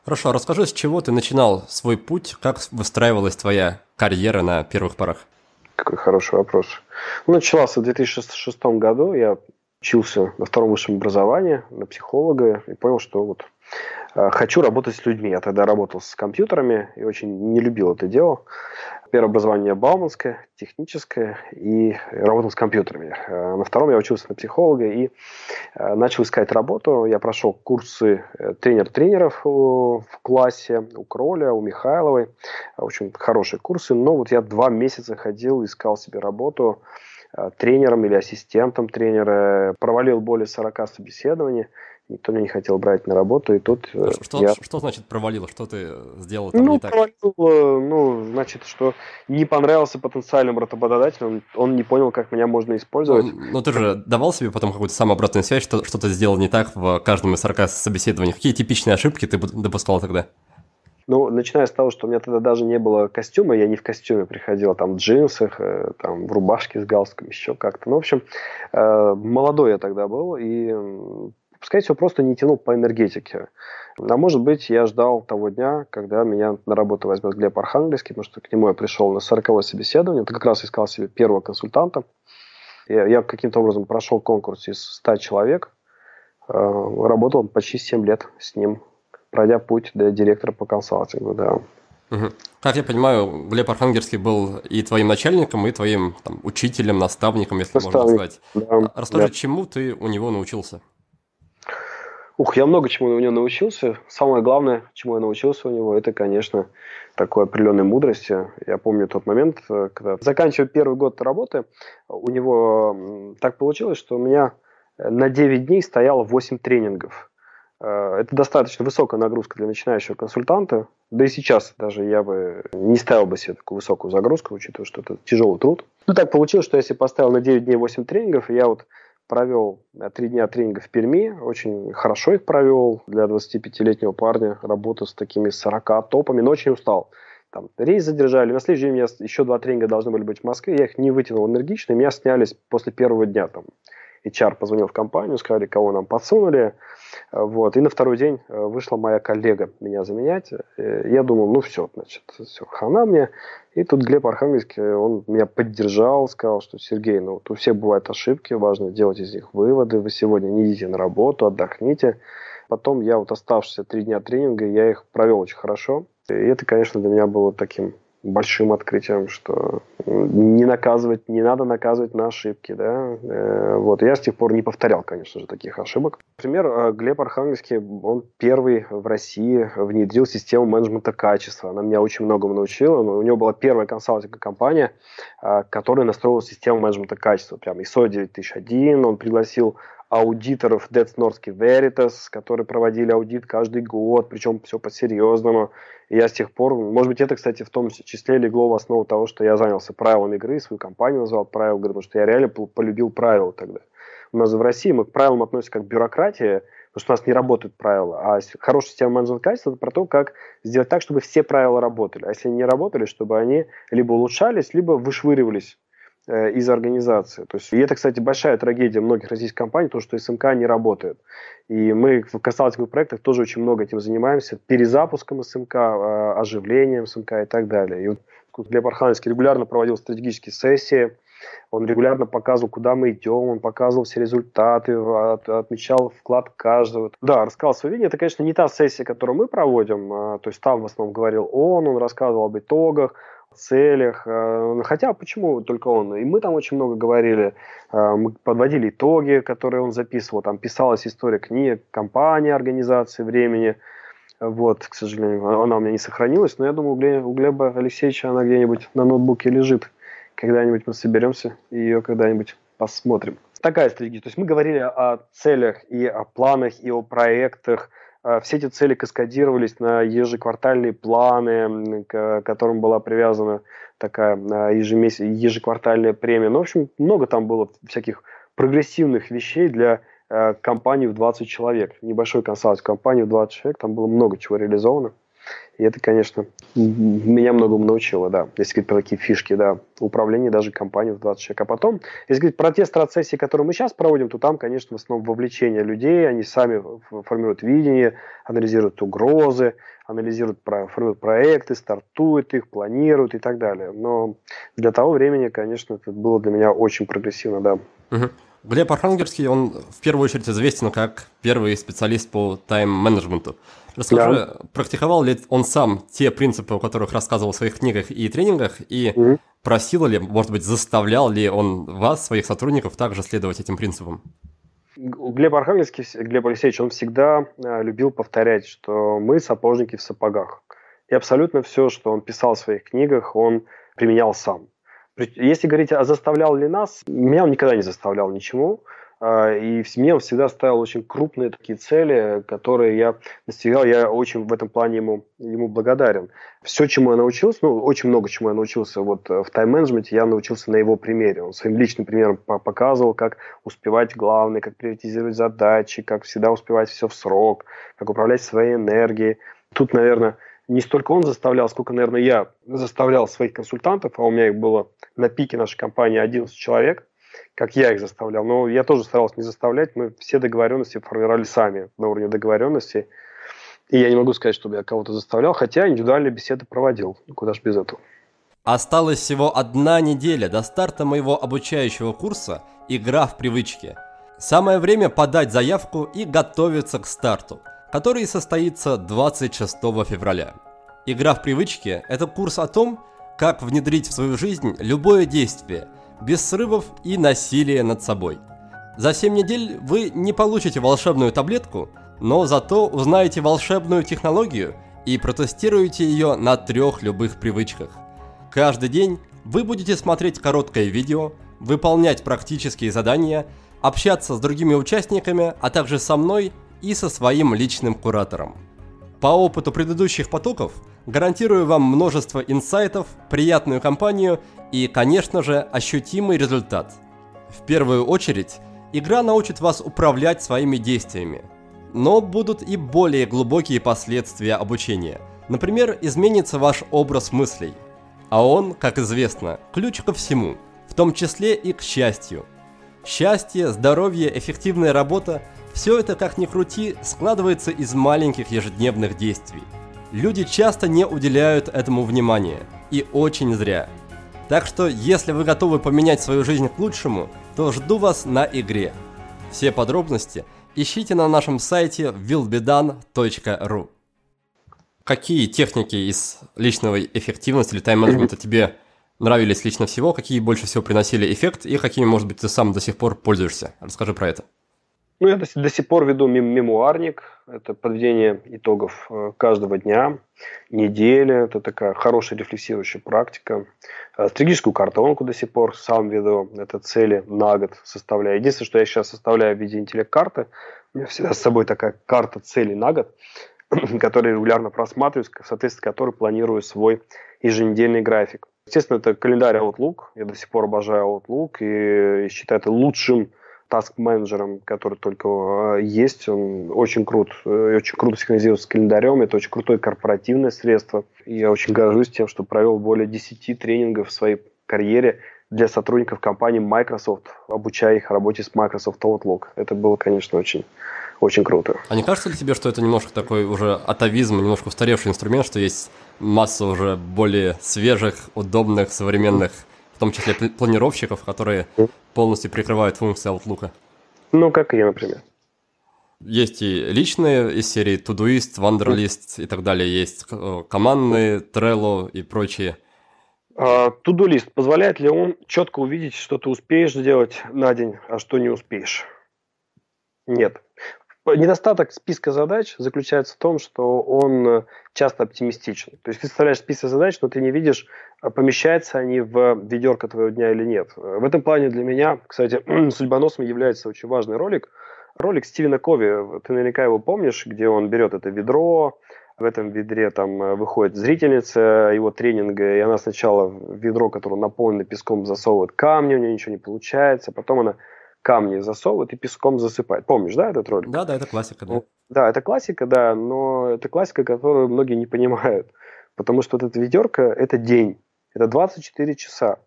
Хорошо, а расскажи, с чего ты начинал свой путь, как выстраивалась твоя карьера на первых порах? Какой хороший вопрос. Ну, начался в 2006 году, я учился на втором высшем образовании, на психолога, и понял, что вот хочу работать с людьми. Я тогда работал с компьютерами и очень не любил это дело. Первое образование бауманское, техническое, и работал с компьютерами. Э, на втором я учился на психолога и э, начал искать работу. Я прошел курсы тренер-тренеров в классе у Кроля, у Михайловой. Очень хорошие курсы. Но вот я два месяца ходил, искал себе работу тренером или ассистентом тренера. Провалил более 40 собеседований никто меня не хотел брать на работу, и тут э, что, я... Что значит провалил? Что ты сделал там ну, не так? Провалил, э, ну, значит, что не понравился потенциальным работодателям, он не понял, как меня можно использовать. Ну, но ты же давал себе потом какую-то самообратную связь, что что-то сделал не так в каждом из 40 собеседований. Какие типичные ошибки ты допускал тогда? Ну, начиная с того, что у меня тогда даже не было костюма, я не в костюме приходил, там, в джинсах, э, там, в рубашке с галстуком, еще как-то. Ну, в общем, э, молодой я тогда был, и, скорее всего, просто не тянул по энергетике. А может быть, я ждал того дня, когда меня на работу возьмет Глеб Архангельский, потому что к нему я пришел на 40 собеседование, это как раз искал себе первого консультанта. Я, я каким-то образом прошел конкурс из 100 человек, э, работал почти 7 лет с ним пройдя путь до директора по консалтингу, да. Угу. Как я понимаю, Глеб Архангельский был и твоим начальником, и твоим там, учителем, наставником, если Наставник, можно сказать. Да, Расскажи, да. чему ты у него научился? Ух, я много чему у него научился. Самое главное, чему я научился у него, это, конечно, такой определенной мудрости. Я помню тот момент, э, когда заканчивая первый год работы, у него так получилось, что у меня на 9 дней стояло 8 тренингов. Э, это достаточно высокая нагрузка для начинающего консультанта. Да и сейчас даже я бы не ставил бы себе такую высокую загрузку, учитывая, что это тяжелый труд. Ну, так получилось, что себе поставил на 9 дней 8 тренингов, я вот провел 3 дня тренингов в Перми, очень хорошо их провел для 25-летнего парня, работу с такими 40 топами, но очень устал. Там рейс задержали, на следующий день у меня еще два тренинга должны были быть в Москве, я их не вытянул энергично, и меня снялись после первого дня там. HR позвонил в компанию, сказали, кого нам подсунули. Вот. И на второй день э, вышла моя коллега меня заменять. Э, я думал, ну все, значит, все, хана мне. И тут Глеб Архангельский, он меня поддержал, сказал, что Сергей, ну вот у всех бывают ошибки, важно делать из них выводы. Вы сегодня не идите на работу, отдохните. Потом я вот оставшиеся три дня тренинга, я их провел очень хорошо. И это, конечно, для меня было таким большим открытием, что не наказывать, не надо наказывать на ошибки, да, э, вот, я с тех пор не повторял, конечно же, таких ошибок. Например, э, Глеб Архангельский, он первый в России внедрил систему менеджмента качества, она меня очень многому научила, у него была первая консалтинговая компания, э, которая настроила систему менеджмента качества, прям ISO 9001, он пригласил аудиторов Dead Northky Veritas, которые проводили аудит каждый год, причем все по-серьезному. И я с тех пор, может быть, это, кстати, в том числе легло в основу того, что я занялся правилами игры, свою компанию назвал правил игры, потому что я реально полюбил правила тогда. У нас в России мы к правилам относимся как к бюрократии, потому что у нас не работают правила. А хорошая система менеджмента качества – это про то, как сделать так, чтобы все правила работали. А если они не работали, чтобы они либо улучшались, либо вышвыривались из организации. То есть, и это, кстати, большая трагедия многих российских компаний, то, что СМК не работает. И мы в консалтинговых проектах тоже очень много этим занимаемся, перезапуском СМК, а, оживлением СМК и так далее. И вот Глеб Архангельский регулярно проводил стратегические сессии, он регулярно показывал, куда мы идем, он показывал все результаты, от, отмечал вклад каждого. Да, рассказал свое видение. Это, конечно, не та сессия, которую мы проводим, а, то есть там в основном говорил он, он рассказывал об итогах, целях. Э, хотя почему только он? И мы там очень много говорили, э, мы подводили итоги, которые он записывал. Там писалась история книг, компании, организации, времени. Вот, к сожалению, она у меня не сохранилась, но я думаю, у Глеба Алексеевича она где-нибудь на ноутбуке лежит. Когда-нибудь мы соберемся и ее когда-нибудь посмотрим. Такая стратегия. То есть мы говорили о целях и о планах, и о проектах, все эти цели каскадировались на ежеквартальные планы, к которым была привязана такая а, ежемес... ежеквартальная премия. Ну, в общем, много там было всяких прогрессивных вещей для а, компании в 20 человек. Небольшой консалтинг компании в 20 человек, там было много чего реализовано. И это, конечно, меня многому научило, да. Если говорить про такие фишки, да, управление даже компанией в 20 человек. А потом, если говорить про те стратсессии, которые мы сейчас проводим, то там, конечно, в основном вовлечение людей, они сами формируют видение, анализируют угрозы, анализируют, формируют проекты, стартуют их, планируют и так далее. Но для того времени, конечно, это было для меня очень прогрессивно, да. Глеб Архангельский, он в первую очередь известен как первый специалист по тайм-менеджменту. Расскажи, да. практиковал ли он сам те принципы, о которых рассказывал в своих книгах и тренингах, и mm просил ли, может быть, заставлял ли он вас, своих сотрудников, также следовать этим принципам? Глеб Архангельский, Глеб Алексеевич, он всегда э, любил повторять, что мы сапожники в сапогах. И абсолютно все, что он писал в своих книгах, он применял сам. Если говорить, а заставлял ли нас, меня он никогда не заставлял ничему. А, и в семье он всегда ставил очень крупные такие цели, которые я достигал. Я очень в этом плане ему, ему благодарен. Все, чему я научился, ну, очень много чему я научился вот э, в тайм-менеджменте, я научился на его примере. Он своим личным примером показывал, как успевать главное, как приоритизировать задачи, как всегда успевать все в срок, как управлять своей энергией. Тут, наверное, не столько он заставлял, сколько, наверное, я заставлял своих консультантов, а у меня их было на пике нашей компании 11 человек – как я их заставлял. Но я тоже старался не заставлять. Мы все договоренности формировали сами на уровне договоренности. И я не могу сказать, чтобы я кого-то заставлял, хотя индивидуальные беседы проводил. Куда же без этого. Осталась всего одна неделя до старта моего обучающего курса «Игра в привычки». Самое время подать заявку и готовиться к старту, который состоится 26 февраля. «Игра в привычки» – это курс о том, как внедрить в свою жизнь любое действие – без срывов и насилия над собой. За 7 недель вы не получите волшебную таблетку, но зато узнаете волшебную технологию и протестируете ее на трех любых привычках. Каждый день вы будете смотреть короткое видео, выполнять практические задания, общаться с другими участниками, а также со мной и со своим личным куратором. По опыту предыдущих потоков гарантирую вам множество инсайтов, приятную компанию и, конечно же, ощутимый результат. В первую очередь, игра научит вас управлять своими действиями. Но будут и более глубокие последствия обучения. Например, изменится ваш образ мыслей. А он, как известно, ключ ко всему, в том числе и к счастью. Счастье, здоровье, эффективная работа – все это, как ни крути, складывается из маленьких ежедневных действий. Люди часто не уделяют этому внимания, и очень зря – так что, если вы готовы поменять свою жизнь к лучшему, то жду вас на игре. Все подробности ищите на нашем сайте willbedone.ru Какие техники из личной эффективности или тайм-менеджмента тебе нравились лично всего, какие больше всего приносили эффект и какими, может быть, ты сам до сих пор пользуешься? Расскажи про это. Ну, я до, до сих пор веду мемуарник. Это подведение итогов э, каждого дня, недели. Это такая хорошая рефлексирующая практика. Э, стратегическую картонку до сих пор сам веду. Это цели на год составляю. Единственное, что я сейчас составляю в виде интеллект-карты. У меня всегда с собой такая карта целей на год, (clears throat) которую регулярно просматриваю, в соответствии которой планирую свой еженедельный график. Естественно, это календарь Outlook. Я до сих пор обожаю Outlook и считаю это лучшим таск-менеджером, который только э, есть. Он очень крут, э, очень круто синхронизируется с календарем. Это очень крутое корпоративное средство. Я очень горжусь тем, что провел более 10 тренингов в своей карьере для сотрудников компании Microsoft, обучая их работе с Microsoft Outlook. Это было, конечно, очень, очень круто. А не кажется ли тебе, что это немножко такой уже атовизм, немножко устаревший инструмент, что есть масса уже более свежих, удобных, современных том числе планировщиков, которые полностью прикрывают функции Outlook. Ну, как я, например. Есть и личные из серии Todoist, Wanderlist и так далее. Есть э, командные, Trello и прочие. Тудулист uh, позволяет ли он четко увидеть, что ты успеешь сделать на день, а что не успеешь? Нет. Недостаток списка задач заключается в том, что он э, часто оптимистичен. То есть ты составляешь список задач, но ты не видишь, а помещаются они в ведерко твоего дня или нет. В этом плане для меня, кстати, (clears throat) судьбоносом является очень важный ролик. Ролик Стивена Кови, ты наверняка его помнишь, где он берет это ведро, в этом ведре там э, выходит зрительница его тренинга, и она сначала в ведро, которое наполнено песком, засовывает камни, у нее ничего не получается, потом она камни засовывает и песком засыпает. Помнишь, да, этот ролик? Да, да, это классика, да. Да, это классика, да, но это классика, которую многие не понимают. Потому что вот эта ведерко – это день, это 24 часа.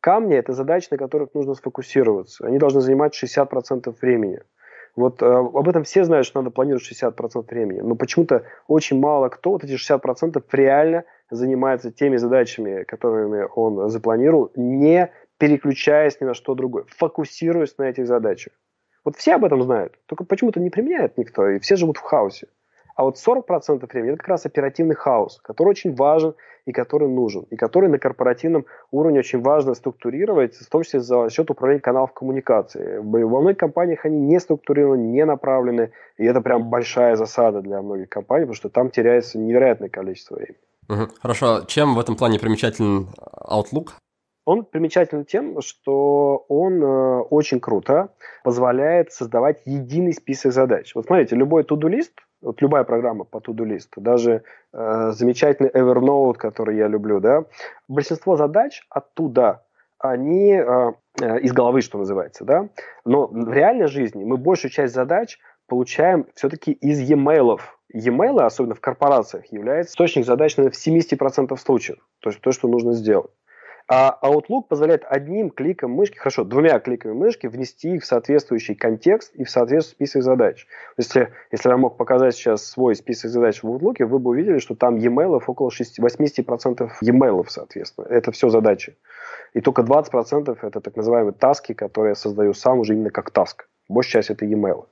Камни – это задачи, на которых нужно сфокусироваться. Они должны занимать 60% времени. Вот э, об этом все знают, что надо планировать 60% времени. Но почему-то очень мало кто вот эти 60% реально занимается теми задачами, которыми он запланировал, не переключаясь ни на что другое, фокусируясь на этих задачах. Вот все об этом знают, только почему-то не применяет никто, и все живут в хаосе. А вот 40% времени – это как раз оперативный хаос, который очень важен и который нужен, и который на корпоративном уровне очень важно структурировать, в том числе за счет управления каналов коммуникации. Во многих компаниях они не структурированы, не направлены, и это прям большая засада для многих компаний, потому что там теряется невероятное количество времени. Хорошо, чем в этом плане примечателен Outlook? Он примечателен тем, что он э, очень круто позволяет создавать единый список задач. Вот смотрите, любой to-do-лист, вот любая программа по to-do-лист, даже э, замечательный Evernote, который я люблю, да, большинство задач оттуда они э, э, из головы, что называется, да. Но в реальной жизни мы большую часть задач получаем все-таки из e-mail. E-mail, особенно в корпорациях, является источник задач в 70% случаев. То есть то, что нужно сделать. А Outlook позволяет одним кликом мышки, хорошо, двумя кликами мышки внести их в соответствующий контекст и в соответствующий список задач. Если, если я мог показать сейчас свой список задач в Outlook, вы бы увидели, что там e-mail около 6, 80% e-mail, соответственно. Это все задачи. И только 20% это так называемые таски, которые я создаю сам уже именно как таск. Большая часть это e-mail.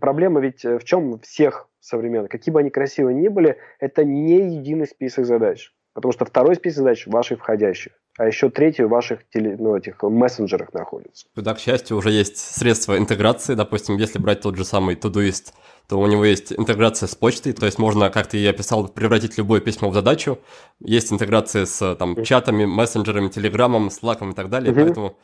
Проблема ведь э, в чем всех современных, какие бы они красивые ни были, это не единый список задач. Потому что второй список задач ваших входящих, а еще третий в ваших теле, ну, этих мессенджерах находится. Да, к счастью, уже есть средства интеграции. Допустим, если брать тот же самый Todoist, то у него есть интеграция с почтой, то есть можно, как ты и описал, превратить любое письмо в задачу. Есть интеграция с там, чатами, мессенджерами, телеграммом, слаком и так далее, угу. поэтому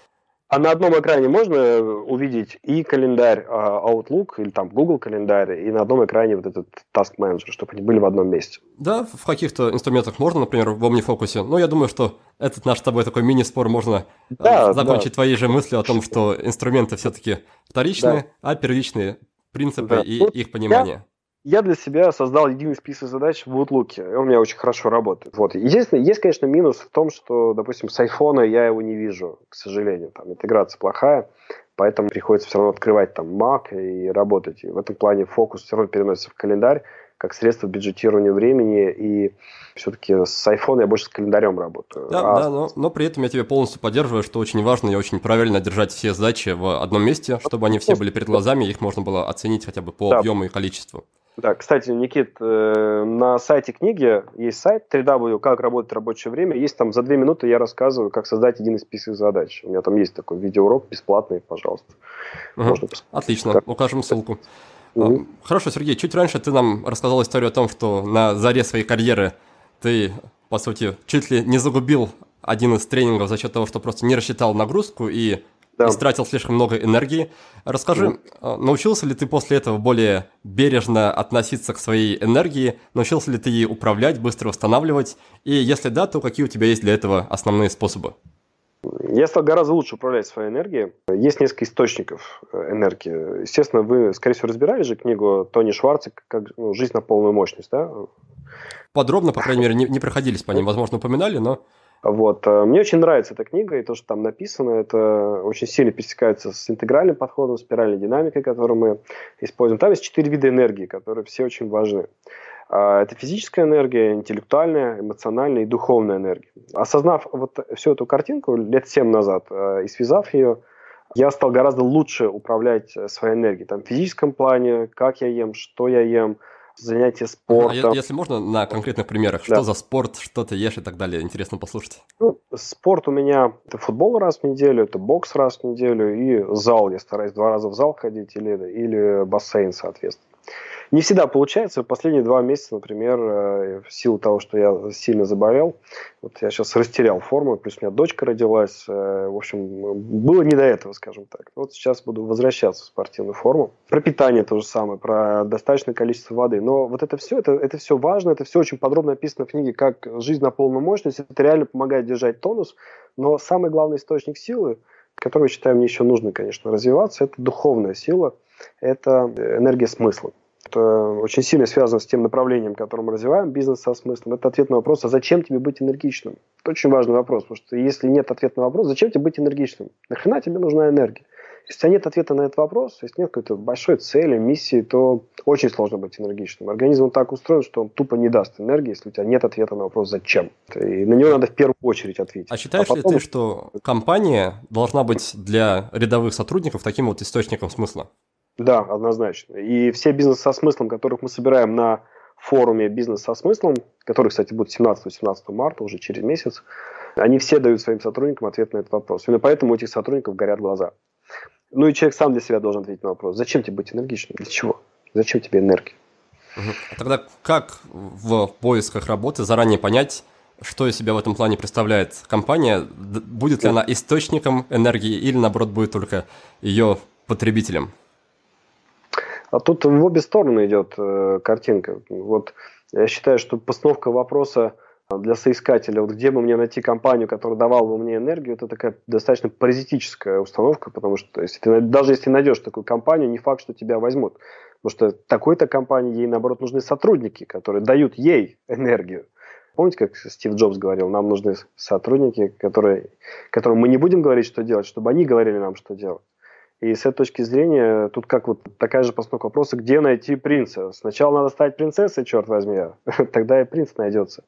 а на одном экране можно увидеть и календарь а, Outlook, или там Google календарь, и на одном экране вот этот Task Manager, чтобы они были в одном месте. Да, в каких-то инструментах можно, например, в OmniFocus. Но я думаю, что этот наш с тобой такой мини-спор можно да, закончить да. твоей же мыслью о том, что инструменты все-таки вторичные, да. а первичные принципы да. и вот их понимание. Я я для себя создал единый список задач в Outlook, он у меня очень хорошо работает. Вот. Единственное, есть, конечно, минус в том, что, допустим, с айфона я его не вижу, к сожалению, там интеграция плохая, поэтому приходится все равно открывать там Mac и работать. И в этом плане фокус все равно переносится в календарь, как средство бюджетирования времени, и все-таки с iPhone я больше с календарем работаю. Да, а... да но, но при этом я тебя полностью поддерживаю, что очень важно и очень правильно держать все задачи в одном месте, чтобы они все были перед глазами, их можно было оценить хотя бы по да. объему и количеству. Да, кстати, Никит, э, на сайте книги есть сайт www, как работает рабочее время. Есть там за две минуты я рассказываю, как создать единый список задач. У меня там есть такой видеоурок бесплатный, пожалуйста. Угу. Можно Отлично, так. укажем ссылку. Угу. Хорошо, Сергей, чуть раньше ты нам рассказал историю о том, что на заре своей карьеры ты, по сути, чуть ли не загубил один из тренингов за счет того, что просто не рассчитал нагрузку и да. истратил слишком много энергии. Расскажи, да. научился ли ты после этого более бережно относиться к своей энергии? Научился ли ты ей управлять, быстро восстанавливать? И если да, то какие у тебя есть для этого основные способы? Я стал гораздо лучше управлять своей энергией. Есть несколько источников э, энергии. Естественно, вы, скорее всего, разбирали же книгу Тони Шварца как ну, «Жизнь на полную мощность», да? Подробно, по крайней мере, не, не проходились по ним. Возможно, упоминали, но... Вот. Э, мне очень нравится эта книга, и то, что там написано, это очень сильно пересекается с интегральным подходом, спиральной динамикой, которую мы используем. Там есть четыре вида энергии, которые все очень важны. А, это физическая энергия, интеллектуальная, эмоциональная и духовная энергия. Осознав вот всю эту картинку лет семь назад э, и связав ее, я стал гораздо лучше управлять э, своей энергией. Там, в физическом плане, как я ем, что я ем – занятия спортом. А если можно, на конкретных примерах, да. что за спорт, что ты ешь и так далее, интересно послушать. Ну, спорт у меня это футбол раз в неделю, это бокс раз в неделю и зал. Я стараюсь два раза в зал ходить или, или бассейн, соответственно. Не всегда получается. Последние два месяца, например, э, в силу того, что я сильно заболел, вот я сейчас растерял форму, плюс у меня дочка родилась. Э, в общем, было не до этого, скажем так. Вот сейчас буду возвращаться в спортивную форму. Про питание то же самое, про достаточное количество воды. Но вот это все, это, это все важно, это все очень подробно описано в книге, как жизнь на полную мощность. Это реально помогает держать тонус. Но самый главный источник силы, который, считаю, мне еще нужно, конечно, развиваться, это духовная сила, это энергия смысла это очень сильно связано с тем направлением, которое мы развиваем, бизнес со смыслом. Это ответ на вопрос, а зачем тебе быть энергичным? Это очень важный вопрос, потому что если нет ответа на вопрос, зачем тебе быть энергичным? Нахрена тебе нужна энергия? Если у тебя нет ответа на этот вопрос, если нет какой-то большой цели, миссии, то очень сложно быть энергичным. Организм так устроен, что он тупо не даст энергии, если у тебя нет ответа на вопрос «зачем?». И на него надо в первую очередь ответить. А считаешь а потом... ли ты, что компания должна быть для рядовых сотрудников таким вот источником смысла? Да, однозначно. И все бизнес со смыслом, которых мы собираем на форуме «Бизнес со смыслом», который, кстати, будет 17-18 марта, уже через месяц, они все дают своим сотрудникам ответ на этот вопрос. Именно поэтому у этих сотрудников горят глаза. Ну и человек сам для себя должен ответить на вопрос. Зачем тебе быть энергичным? Для чего? Зачем тебе энергия? А тогда как в поисках работы заранее понять, что из себя в этом плане представляет компания? Будет ли она источником энергии или, наоборот, будет только ее потребителем? А тут в обе стороны идет э, картинка. Вот я считаю, что постановка вопроса для соискателя, вот где бы мне найти компанию, которая давала бы мне энергию, это такая достаточно паразитическая установка, потому что если ты, даже если найдешь такую компанию, не факт, что тебя возьмут. Потому что такой-то компании ей, наоборот, нужны сотрудники, которые дают ей энергию. Помните, как Стив Джобс говорил, нам нужны сотрудники, которые, которым мы не будем говорить, что делать, чтобы они говорили нам, что делать. И с этой точки зрения, тут как вот такая же постановка вопроса, где найти принца. Сначала надо стать принцессой, черт возьми, (laughs) тогда и принц найдется.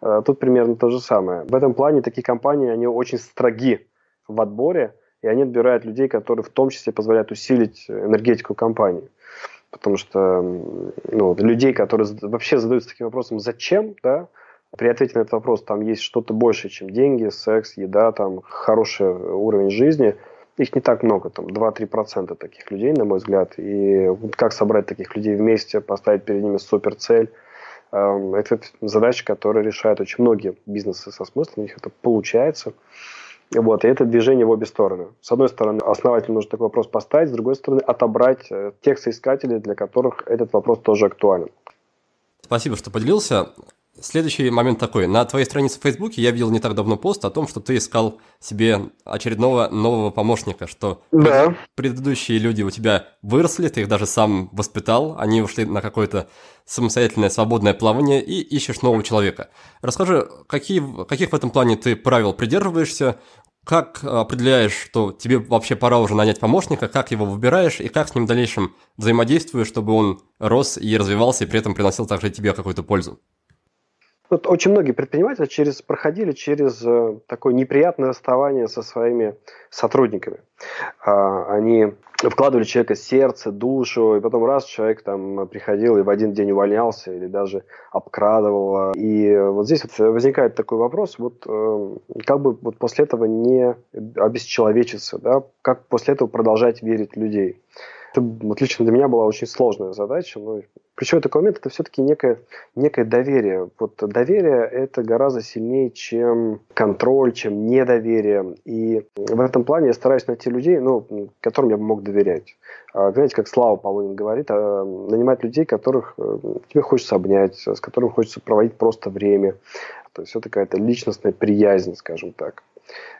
А тут примерно то же самое. В этом плане такие компании, они очень строги в отборе, и они отбирают людей, которые в том числе позволяют усилить энергетику компании. Потому что ну, людей, которые вообще задаются таким вопросом «зачем?», да, при ответе на этот вопрос там есть что-то большее, чем деньги, секс, еда, там хороший уровень жизни – их не так много, там 2-3% таких людей, на мой взгляд. И вот как собрать таких людей вместе, поставить перед ними супер цель, эм, это задача, которая решает очень многие бизнесы со смыслом, у них это получается. Вот, и это движение в обе стороны. С одной стороны, основатель нужно такой вопрос поставить, с другой стороны, отобрать э, тех соискателей, для которых этот вопрос тоже актуален. Спасибо, что поделился. Следующий момент такой. На твоей странице в Фейсбуке я видел не так давно пост о том, что ты искал себе очередного нового помощника, что да. предыдущие люди у тебя выросли, ты их даже сам воспитал, они ушли на какое-то самостоятельное свободное плавание и ищешь нового человека. Расскажи, какие, каких в этом плане ты правил придерживаешься, как определяешь, что тебе вообще пора уже нанять помощника, как его выбираешь и как с ним в дальнейшем взаимодействуешь, чтобы он рос и развивался и при этом приносил также тебе какую-то пользу? Вот очень многие предприниматели через, проходили через э, такое неприятное расставание со своими сотрудниками. А, они вкладывали человека сердце, душу, и потом раз человек там приходил и в один день увольнялся или даже обкрадывал. И вот здесь вот возникает такой вопрос, вот э, как бы вот после этого не обесчеловечиться, да, как после этого продолжать верить в людей. Это вот лично для меня была очень сложная задача. Но ключевой такой момент – это все-таки некое, некое доверие. Вот доверие – это гораздо сильнее, чем контроль, чем недоверие. И в этом плане я стараюсь найти людей, ну, которым я мог доверять. А, знаете, как Слава Полунин говорит, а, нанимать людей, которых э, тебе хочется обнять, с которыми хочется проводить просто время. То есть это какая-то личностная приязнь, скажем так.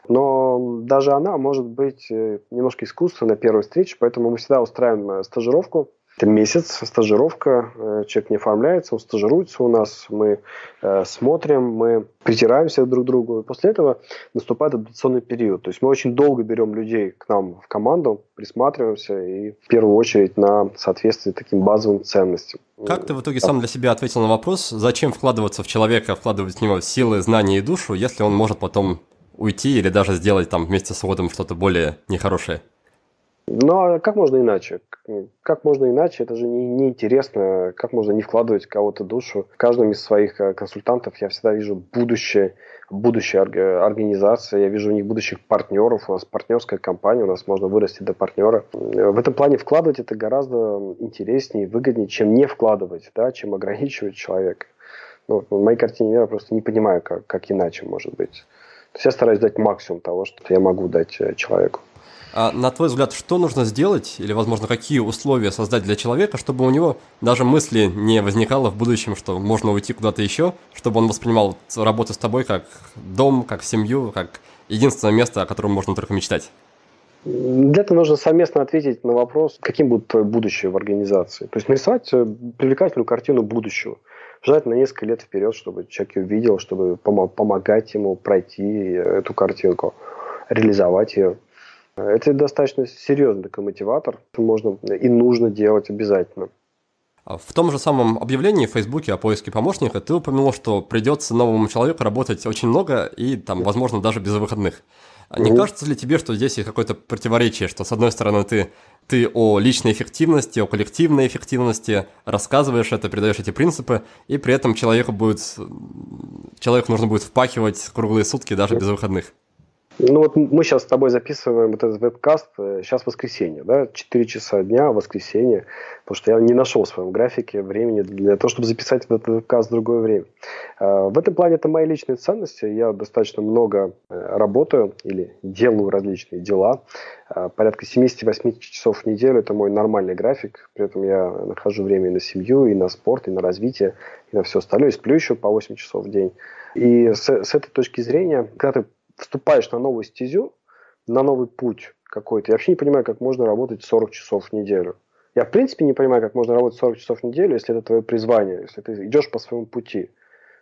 Но даже она может быть э, немножко искусственной на первой встрече, поэтому мы всегда устраиваем э, стажировку. Это месяц, стажировка, э, человек не оформляется, он стажируется у нас, мы э, смотрим, мы притираемся друг к другу, и после этого наступает адаптационный период. То есть мы очень долго берем людей к нам в команду, присматриваемся и в первую очередь на соответствие таким базовым ценностям. Как ты в итоге сам для себя ответил на вопрос, зачем вкладываться в человека, вкладывать в него силы, знания и душу, если он может потом уйти или даже сделать там вместе с водом что-то более нехорошее. Ну, а как можно иначе? Как можно иначе? Это же не, не. Как можно не вкладывать кого-то душу? В каждом из своих э, консультантов я всегда вижу будущее, будущее организации, я вижу у них будущих партнеров. У нас партнерская компания, у нас можно вырасти до партнера. В этом плане вкладывать это гораздо интереснее и выгоднее, чем не вкладывать, да, чем ограничивать человека. Ну, в моей картине мира просто не понимаю, как, как иначе может быть. То есть я стараюсь дать максимум того, что я могу дать э, человеку. А на твой взгляд, что нужно сделать, или, возможно, какие условия создать для человека, чтобы у него даже мысли не возникало в будущем, что можно уйти куда-то еще, чтобы он воспринимал работу с тобой как дом, как семью, как единственное место, о котором можно только мечтать? Для этого нужно совместно ответить на вопрос, каким будет твое будущее в организации. То есть нарисовать э, привлекательную картину будущего – желательно несколько лет вперед, чтобы человек ее видел, чтобы пом- помогать ему пройти эту картинку, реализовать ее. Это достаточно серьезный такой мотиватор, можно и нужно делать обязательно. А в том же самом объявлении в Фейсбуке о поиске помощника ты упомянул, что придется новому человеку работать очень много и там, возможно, даже без выходных. А не угу. кажется ли тебе, что здесь есть какое-то противоречие, что с одной стороны ты, ты о личной эффективности, о коллективной эффективности рассказываешь это, передаешь эти принципы, и при этом человеку будет, человеку нужно будет впахивать круглые сутки даже без выходных? Ну вот мы сейчас с тобой записываем вот этот вебкаст, сейчас э, воскресенье, да, 4 часа дня, воскресенье, потому что я не нашел в своем графике времени для того, чтобы записать этот вебкаст в другое время. А, в этом плане это мои личные ценности, я достаточно много э, работаю или делаю различные дела, а, порядка 70-80 часов в неделю это мой нормальный график, при этом я нахожу время и на семью, и на спорт, и на развитие, и на все остальное, и сплю еще по 8 часов в день. И с, с этой точки зрения, когда ты вступаешь на новую стезю, на новый путь какой-то. Я вообще не понимаю, как можно работать 40 часов в неделю. Я, в принципе, не понимаю, как можно работать 40 часов в неделю, если это твое призвание, если ты идешь по своему пути.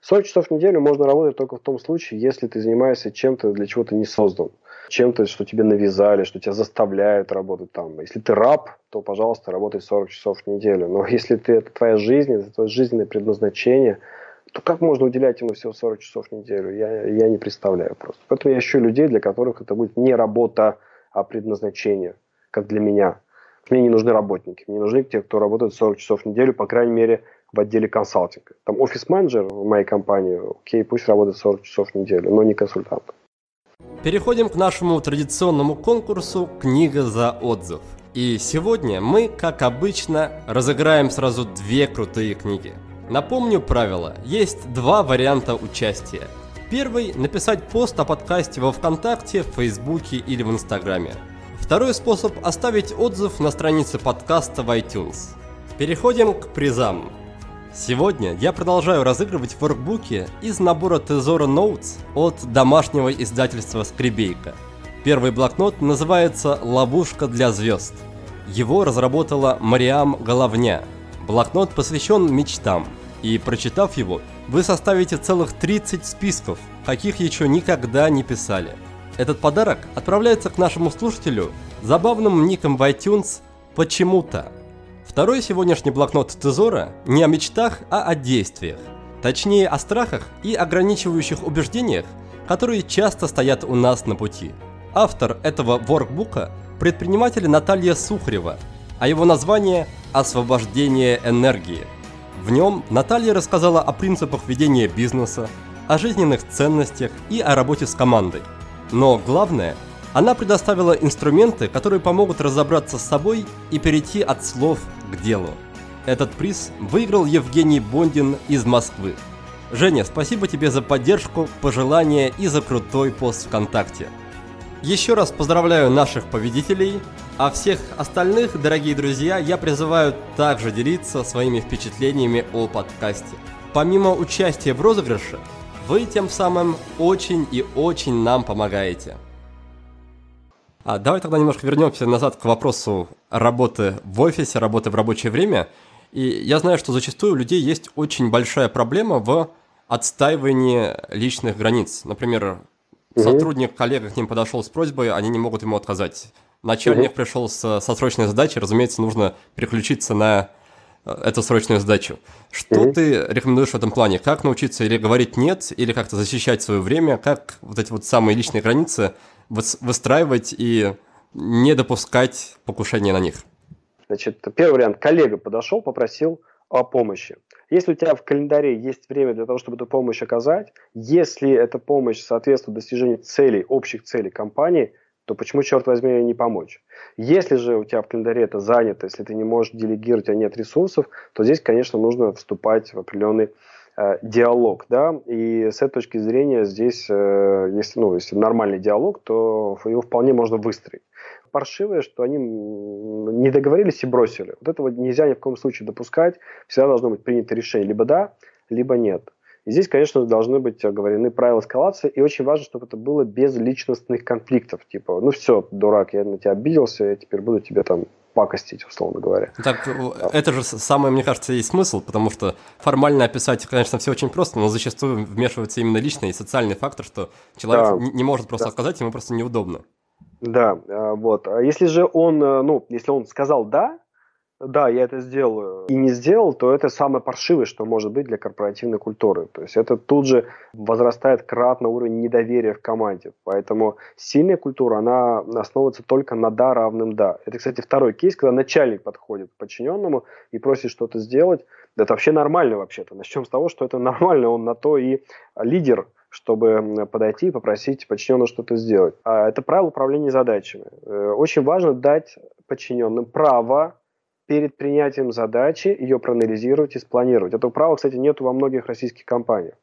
40 часов в неделю можно работать только в том случае, если ты занимаешься чем-то, для чего ты не создан. Чем-то, что тебе навязали, что тебя заставляют работать там. Если ты раб, то, пожалуйста, работай 40 часов в неделю. Но (laughs) если ты, это твоя жизнь, это твое жизненное предназначение – то как можно уделять ему всего 40 часов в неделю? Я, я не представляю просто. Поэтому я ищу людей, для которых это будет не работа, а предназначение, как для меня. Мне не нужны работники, мне нужны те, кто работает 40 часов в неделю, по крайней мере, в отделе консалтинга. Там офис-менеджер в моей компании, окей, пусть работает 40 часов в неделю, но не консультант. Переходим к нашему традиционному конкурсу «Книга за отзыв». И сегодня мы, как обычно, разыграем сразу две крутые книги – Напомню правило. Есть два варианта участия. Первый – написать пост о подкасте во Вконтакте, в Фейсбуке или в Инстаграме. Второй способ – оставить отзыв на странице подкаста в iTunes. Переходим к призам. Сегодня я продолжаю разыгрывать воркбуки из набора Тезора Notes от домашнего издательства Скребейка. Первый блокнот называется «Ловушка для звезд». Его разработала Мариам Головня – Блокнот посвящен мечтам, и прочитав его, вы составите целых 30 списков, каких еще никогда не писали. Этот подарок отправляется к нашему слушателю забавным ником в iTunes «Почему-то». Второй сегодняшний блокнот Тезора не о мечтах, а о действиях. Точнее, о страхах и ограничивающих убеждениях, которые часто стоят у нас на пути. Автор этого воркбука – предприниматель Наталья Сухарева, а его название «Освобождение энергии». В нем Наталья рассказала о принципах ведения бизнеса, о жизненных ценностях и о работе с командой. Но главное, она предоставила инструменты, которые помогут разобраться с собой и перейти от слов к делу. Этот приз выиграл Евгений Бондин из Москвы. Женя, спасибо тебе за поддержку, пожелания и за крутой пост ВКонтакте. Еще раз поздравляю наших победителей, а всех остальных, дорогие друзья, я призываю также делиться своими впечатлениями о подкасте. Помимо участия в розыгрыше, вы тем самым очень и очень нам помогаете. А давай тогда немножко вернемся назад к вопросу работы в офисе, работы в рабочее время. И я знаю, что зачастую у людей есть очень большая проблема в отстаивании личных границ. Например, Угу. Сотрудник, коллега к ним подошел с просьбой, они не могут ему отказать. Начальник угу. пришел с, со срочной задачей, разумеется, нужно переключиться на э, эту срочную задачу. Что угу. ты рекомендуешь в этом плане? Как научиться или говорить нет, или как-то защищать свое время? Как вот эти вот самые личные границы выстраивать и не допускать покушения на них? Значит, первый вариант. Коллега подошел, попросил о помощи. Если у тебя в календаре есть время для того, чтобы эту помощь оказать, если эта помощь соответствует достижению целей, общих целей компании, то почему, черт возьми, не помочь? Если же у тебя в календаре это занято, если ты не можешь делегировать, а нет ресурсов, то здесь, конечно, нужно вступать в определенный э, диалог, да, и с этой точки зрения здесь, э, если, ну, если нормальный диалог, то его вполне можно выстроить паршивое, что они не договорились и бросили. Вот этого нельзя ни в коем случае допускать. Всегда должно быть принято решение либо да, либо нет. И здесь, конечно, должны быть оговорены правила эскалации, и очень важно, чтобы это было без личностных конфликтов. Типа, ну все, дурак, я на тебя обиделся, я теперь буду тебе там пакостить, условно говоря. Так, это же самое, мне кажется, есть смысл, потому что формально описать, конечно, все очень просто, но зачастую вмешивается именно личный и социальный фактор, что человек да. не может просто да. сказать, ему просто неудобно. Да, а, вот. А если же он, э, ну, если он сказал «да», да, я это сделаю, и не сделал, то это самое паршивое, что может быть для корпоративной культуры. То есть это тут же возрастает кратно уровень недоверия в команде. Поэтому сильная культура, она основывается только на «да» равным «да». Это, кстати, второй кейс, когда начальник подходит к подчиненному и просит что-то сделать. Это вообще нормально вообще-то. Начнем с того, что это нормально, он на то и лидер чтобы подойти и попросить подчиненного что-то сделать. А это правило управления задачами. Э, очень важно дать подчиненным право перед принятием задачи ее проанализировать и спланировать. Этого права, кстати, нет во многих российских компаниях.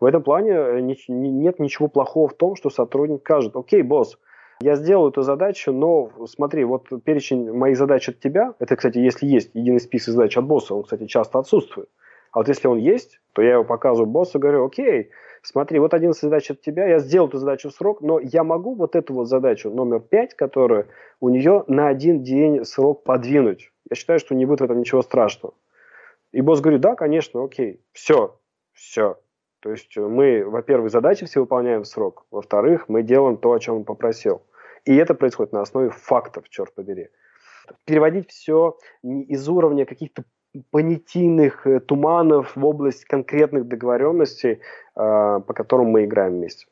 В этом плане э, нет ничего плохого в том, что сотрудник скажет, окей, босс, я сделаю эту задачу, но смотри, вот перечень моих задач от тебя, это, кстати, если есть единый список задач от босса, он, кстати, часто отсутствует. А вот если он есть, то я его показываю боссу, говорю, окей, смотри, вот 11 задач от тебя, я сделал эту задачу в срок, но я могу вот эту вот задачу номер 5, которую у нее на один день срок подвинуть. Я считаю, что не будет в этом ничего страшного. И босс говорит, да, конечно, окей, все, все. То есть мы, во-первых, задачи все выполняем в срок, во-вторых, мы делаем то, о чем он попросил. И это происходит на основе фактов, черт побери. Переводить все из уровня каких-то понятийных э, туманов в область конкретных договоренностей, э, по которым мы играем вместе.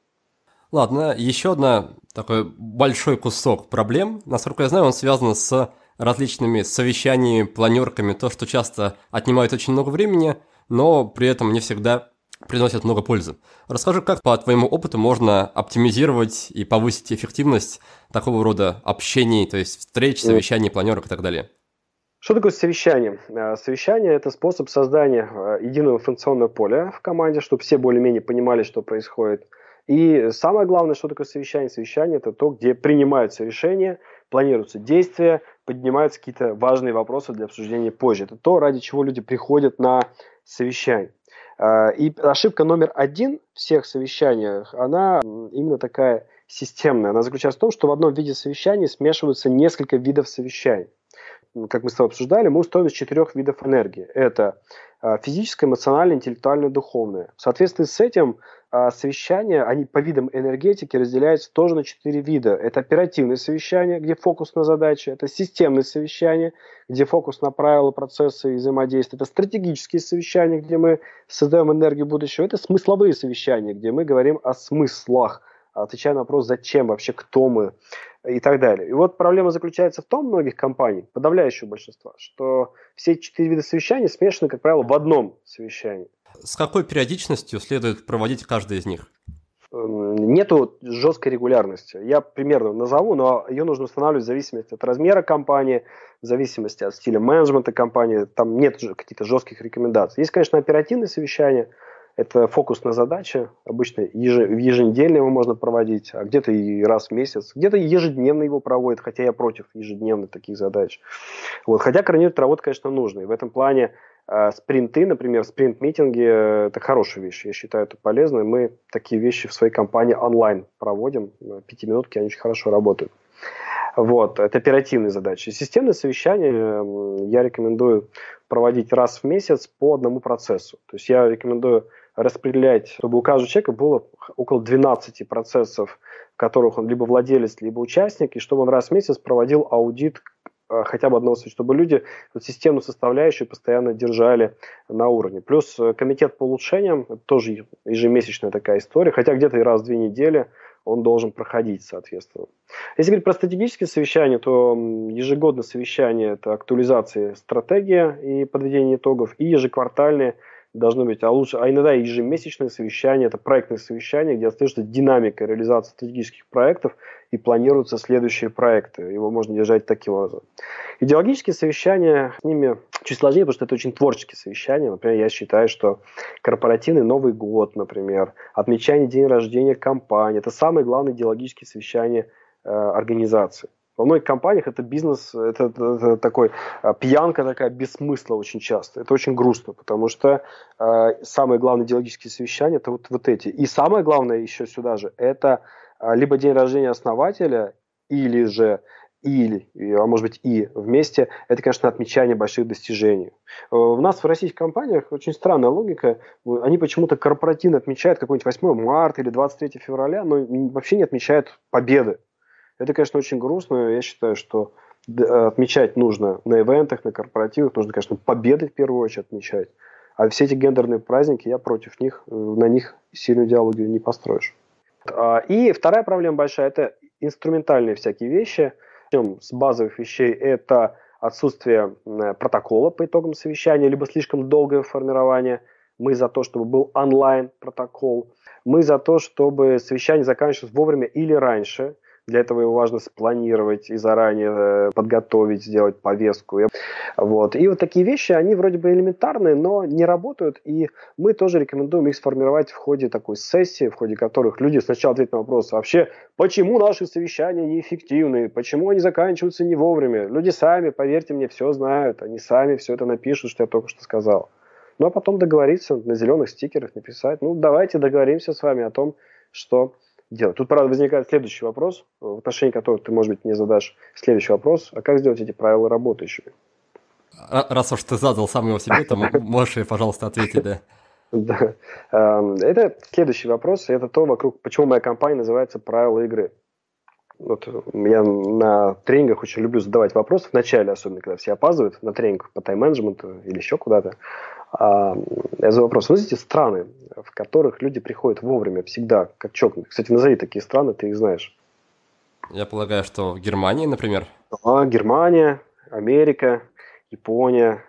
Ладно, еще одна такой большой кусок проблем. Насколько я знаю, он связан с различными совещаниями, планерками, то, что часто отнимает очень много времени, но при этом не всегда приносят много пользы. Расскажи, как по твоему опыту можно оптимизировать и повысить эффективность такого рода общений, то есть встреч, совещаний, планерок и так далее? Что такое совещание? Э, совещание – это способ создания э, единого информационного поля в команде, чтобы все более-менее понимали, что происходит. И самое главное, что такое совещание? Совещание – это то, где принимаются решения, планируются действия, поднимаются какие-то важные вопросы для обсуждения позже. Это то, ради чего люди приходят на совещание. А, и ошибка номер один всех совещаниях, она именно такая системная. Она заключается в том, что в одном виде совещания смешиваются несколько видов совещаний. Как мы с тобой обсуждали, мы устроим из четырех видов энергии. Это а, физическое, эмоциональное, интеллектуальное, духовное. В соответствии с этим а совещания, они по видам энергетики разделяются тоже на четыре вида. Это оперативные совещания, где фокус на задачи, это системные совещания, где фокус на правила, процессы и взаимодействия, это стратегические совещания, где мы создаем энергию будущего, это смысловые совещания, где мы говорим о смыслах, отвечая на вопрос, зачем вообще, кто мы и так далее. И вот проблема заключается в том, многих компаний, подавляющего большинства, что все четыре вида совещаний смешаны, как правило, в одном совещании. С какой периодичностью следует проводить каждый из них? Нету жесткой регулярности. Я примерно назову, но ее нужно устанавливать в зависимости от размера компании, в зависимости от стиля менеджмента компании. Там нет каких-то жестких рекомендаций. Есть, конечно, оперативные совещания. Это фокус на задачи. Обычно еженедельно его можно проводить, а где-то и раз в месяц. Где-то ежедневно его проводят, хотя я против ежедневных таких задач. Вот. Хотя координировать работу, конечно, нужно. И в этом плане а спринты, например, спринт-митинги – это хорошая вещь. Я считаю это полезно. Мы такие вещи в своей компании онлайн проводим. Пятиминутки, они очень хорошо работают. Вот, это оперативные задачи. Системные совещания я рекомендую проводить раз в месяц по одному процессу. То есть я рекомендую распределять, чтобы у каждого человека было около 12 процессов, в которых он либо владелец, либо участник, и чтобы он раз в месяц проводил аудит Э, хотя бы одного, чтобы люди вот, системную составляющую постоянно держали на уровне. Плюс э, комитет по улучшениям, тоже ежемесячная такая история, хотя где-то и раз в две недели он должен проходить, соответственно. Если говорить про стратегические совещания, то ежегодное совещание – это актуализация стратегии и подведение итогов, и ежеквартальные – должны быть, а лучше, а иногда ежемесячные совещания, это проектные совещания, где отслеживается динамика реализации стратегических проектов и планируются следующие проекты. Его можно держать таким образом. Идеологические совещания, с ними чуть сложнее, потому что это очень творческие совещания. Например, я считаю, что корпоративный Новый год, например, отмечание день рождения компании, это самые главные идеологические совещания э, организации. Во многих компаниях это бизнес, это, это, это такой а, пьянка такая без смысла очень часто. Это очень грустно, потому что э, самые главные идеологические совещания это вот, вот эти. И самое главное еще сюда же, это э, либо день рождения основателя, или же или, а может быть и вместе, это, конечно, отмечание больших достижений. У нас в российских компаниях очень странная логика. Они почему-то корпоративно отмечают какой-нибудь 8 марта или 23 февраля, но вообще не отмечают победы. Это, конечно, очень грустно. Я считаю, что отмечать нужно на ивентах, на корпоративах. Нужно, конечно, победы в первую очередь отмечать. А все эти гендерные праздники, я против них, э, на них сильную идеологию не построишь. А, и вторая проблема большая – это инструментальные всякие вещи. С базовых вещей это отсутствие протокола по итогам совещания, либо слишком долгое формирование Мы за то, чтобы был онлайн протокол. Мы за то, чтобы совещание заканчивалось вовремя или раньше. Для этого его важно спланировать и заранее э, подготовить, сделать повестку. Вот. И вот такие вещи, они вроде бы элементарные, но не работают. И мы тоже рекомендуем их сформировать в ходе такой сессии, в ходе которых люди сначала ответят на вопрос, вообще, почему наши совещания неэффективны, почему они заканчиваются не вовремя. Люди сами, поверьте мне, все знают, они сами все это напишут, что я только что сказал. Ну а потом договориться на зеленых стикерах написать, ну давайте договоримся с вами о том, что делать. Тут, правда, возникает следующий вопрос, в отношении которого ты, может быть, мне задашь следующий вопрос. А как сделать эти правила работающими? Раз уж ты задал сам его себе, то (laughs) можешь, пожалуйста, ответить, да. Да. Эм, это следующий вопрос. Это то, вокруг, почему моя компания называется «Правила игры». Вот я на тренингах очень люблю задавать вопросы, в начале особенно, когда все опаздывают на тренинг по тайм-менеджменту или еще куда-то. А, я задаю вопрос. Вы знаете страны, в которых люди приходят вовремя, всегда, как чокнутые? Кстати, назови такие страны, ты их знаешь. Я полагаю, что в Германии, например. А, Германия, Америка, Япония,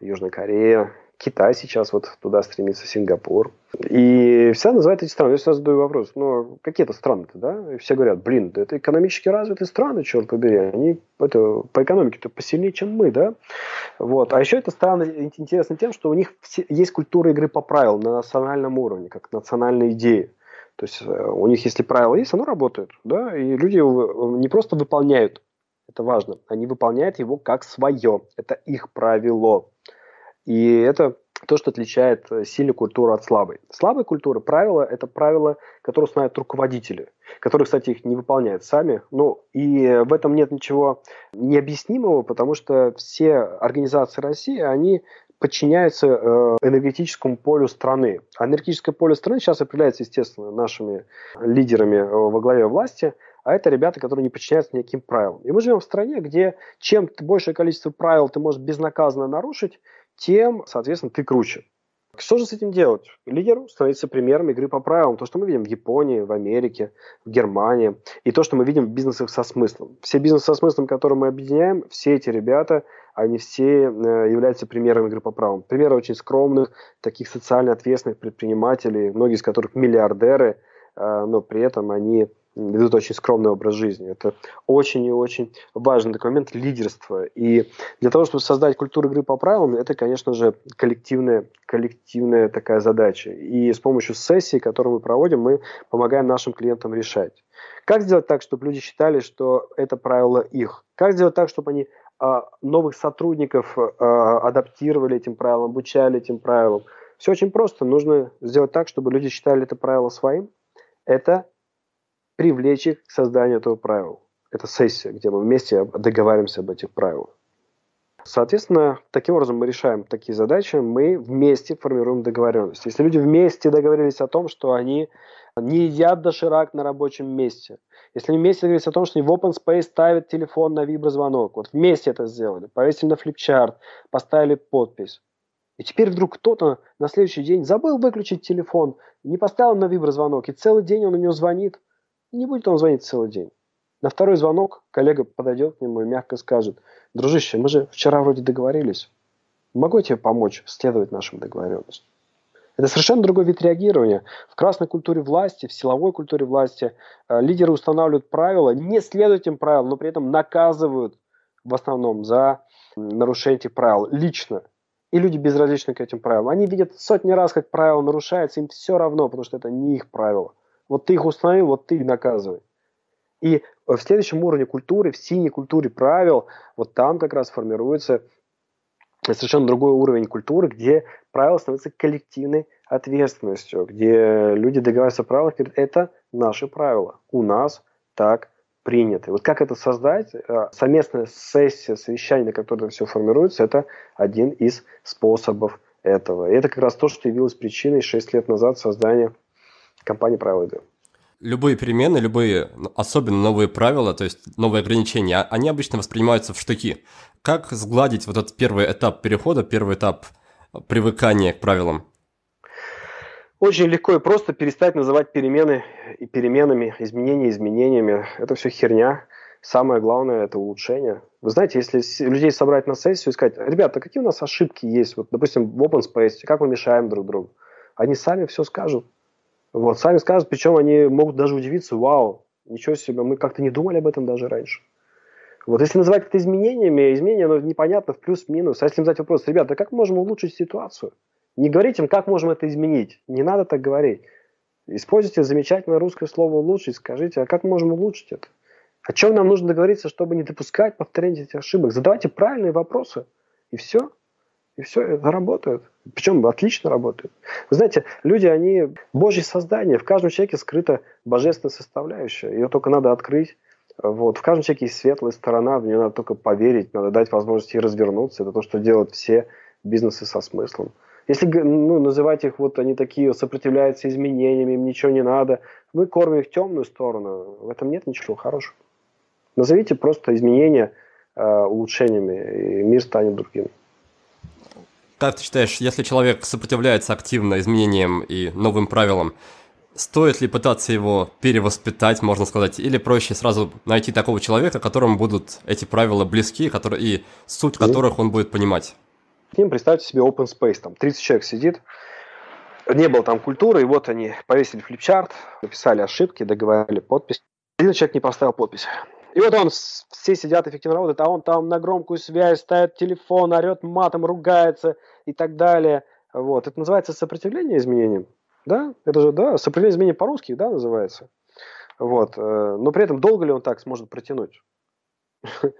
Южная Корея, Китай сейчас вот туда стремится, Сингапур. И все называют эти страны. Я всегда задаю вопрос, ну, какие это страны-то, да? И все говорят, блин, да это экономически развитые страны, черт побери. Они это, по экономике-то посильнее, чем мы, да? Вот. А еще это страны интересно тем, что у них есть культура игры по правилам на национальном уровне, как национальная идея. То есть э, у них, если правила есть, оно работает, да? И люди не просто выполняют, это важно, они выполняют его как свое. Это их правило. И это то, что отличает э, сильную культуру от слабой. Слабая культура, правила – это правила, которые устанавливают руководители, которые, кстати, их не выполняют сами. Ну, и в этом нет ничего необъяснимого, потому что все организации России, они подчиняются э, энергетическому полю страны. А энергетическое поле страны сейчас определяется, естественно, нашими лидерами э, во главе власти, а это ребята, которые не подчиняются никаким правилам. И мы живем в стране, где чем большее количество правил ты можешь безнаказанно нарушить, тем, соответственно, ты круче. Что же с этим делать? Лидер становится примером игры по правилам. То, что мы видим в Японии, в Америке, в Германии. И то, что мы видим в бизнесах со смыслом. Все бизнесы со смыслом, которые мы объединяем, все эти ребята, они все э, являются примером игры по правилам. Примеры очень скромных, таких социально ответственных предпринимателей, многие из которых миллиардеры, э, но при этом они ведут очень скромный образ жизни. Это очень и очень важный документ лидерства. И для того, чтобы создать культуру игры по правилам, это, конечно же, коллективная, коллективная такая задача. И с помощью сессий, которые мы проводим, мы помогаем нашим клиентам решать. Как сделать так, чтобы люди считали, что это правило их? Как сделать так, чтобы они а, новых сотрудников а, адаптировали этим правилам, обучали этим правилам? Все очень просто. Нужно сделать так, чтобы люди считали это правило своим. Это привлечь их к созданию этого правила. Это сессия, где мы вместе договариваемся об этих правилах. Соответственно, таким образом мы решаем такие задачи, мы вместе формируем договоренность. Если люди вместе договорились о том, что они не едят доширак на рабочем месте, если они вместе договорились о том, что они в open space ставят телефон на виброзвонок, вот вместе это сделали, повесили на флипчарт, поставили подпись, и теперь вдруг кто-то на следующий день забыл выключить телефон, не поставил на виброзвонок, и целый день он у него звонит – не будет он звонить целый день. На второй звонок коллега подойдет к нему и мягко скажет, дружище, мы же вчера вроде договорились. Могу я тебе помочь следовать нашим договоренностям? Это совершенно другой вид реагирования. В красной культуре власти, в силовой культуре власти э, лидеры устанавливают правила, не следуют этим правилам, но при этом наказывают в основном за нарушение этих правил лично. И люди безразличны к этим правилам. Они видят сотни раз, как правило нарушается, им все равно, потому что это не их правила. Вот ты их установил, вот ты их наказывай. И в следующем уровне культуры, в синей культуре правил, вот там как раз формируется совершенно другой уровень культуры, где правила становятся коллективной ответственностью, где люди договариваются о правилах, говорят, это наши правила, у нас так принято. Вот как это создать? Э, совместная сессия, совещание, на котором все формируется, это один из способов этого. И это как раз то, что явилось причиной 6 лет назад создания компании правила игры. Любые перемены, любые, ну, особенно новые правила, то есть новые ограничения, они обычно воспринимаются в штыки. Как сгладить вот этот первый этап перехода, первый этап привыкания к правилам? Очень легко и просто перестать называть перемены и переменами, изменения изменениями. Это все херня. Самое главное – это улучшение. Вы знаете, если людей собрать на сессию и сказать, ребята, какие у нас ошибки есть, вот, допустим, в open space, как мы мешаем друг другу, они сами все скажут. Вот, сами скажут, причем они могут даже удивиться, вау, ничего себе, мы как-то не думали об этом даже раньше. Вот если называть это изменениями, изменения, оно непонятно в плюс-минус. А если задать вопрос, ребята, как можем улучшить ситуацию? Не говорить им, как можем это изменить. Не надо так говорить. Используйте замечательное русское слово «улучшить», скажите, а как можем улучшить это? О чем нам нужно договориться, чтобы не допускать повторения этих ошибок? Задавайте правильные вопросы, и все. И все, это работает. Причем отлично работает. Вы знаете, люди, они божьи создания. В каждом человеке скрыта божественная составляющая. Ее только надо открыть. Вот. В каждом человеке есть светлая сторона, в нее надо только поверить, надо дать возможность ей развернуться. Это то, что делают все бизнесы со смыслом. Если ну, называть их, вот они такие, сопротивляются изменениям, им ничего не надо, мы кормим их темную сторону, в этом нет ничего хорошего. Назовите просто изменения э, улучшениями, и мир станет другим. Как ты считаешь, если человек сопротивляется активно изменениям и новым правилам, стоит ли пытаться его перевоспитать, можно сказать, или проще сразу найти такого человека, которому будут эти правила близки, которые, и суть которых он будет понимать? К ним представьте себе open space, там 30 человек сидит, не было там культуры, и вот они повесили флипчарт, написали ошибки, договорили подпись. Один человек не поставил подпись. И вот он, все сидят, эффективно работают, а он там на громкую связь ставит телефон, орет матом, ругается и так далее. Вот. Это называется сопротивление изменениям. Да? Это же, да, сопротивление изменениям по-русски, да, называется. Вот. Э, но при этом долго ли он так сможет протянуть? (laughs)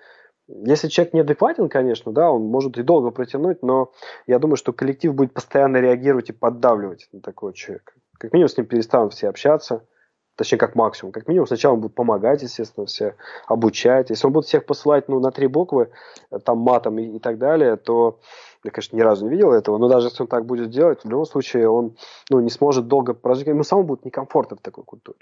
Если человек неадекватен, конечно, да, он может и долго протянуть, но я думаю, что коллектив будет постоянно реагировать и поддавливать на такого человека. Как минимум с ним перестанут все общаться, точнее, как максимум. Как минимум сначала он будет помогать, естественно, все обучать. Если он будет всех посылать ну, на три буквы, э, там матом и, и так далее, то я, конечно, ни разу не видел этого, но даже если он так будет делать, в любом случае он ну, не сможет долго прожить, ему самому будет некомфортно в такой культуре.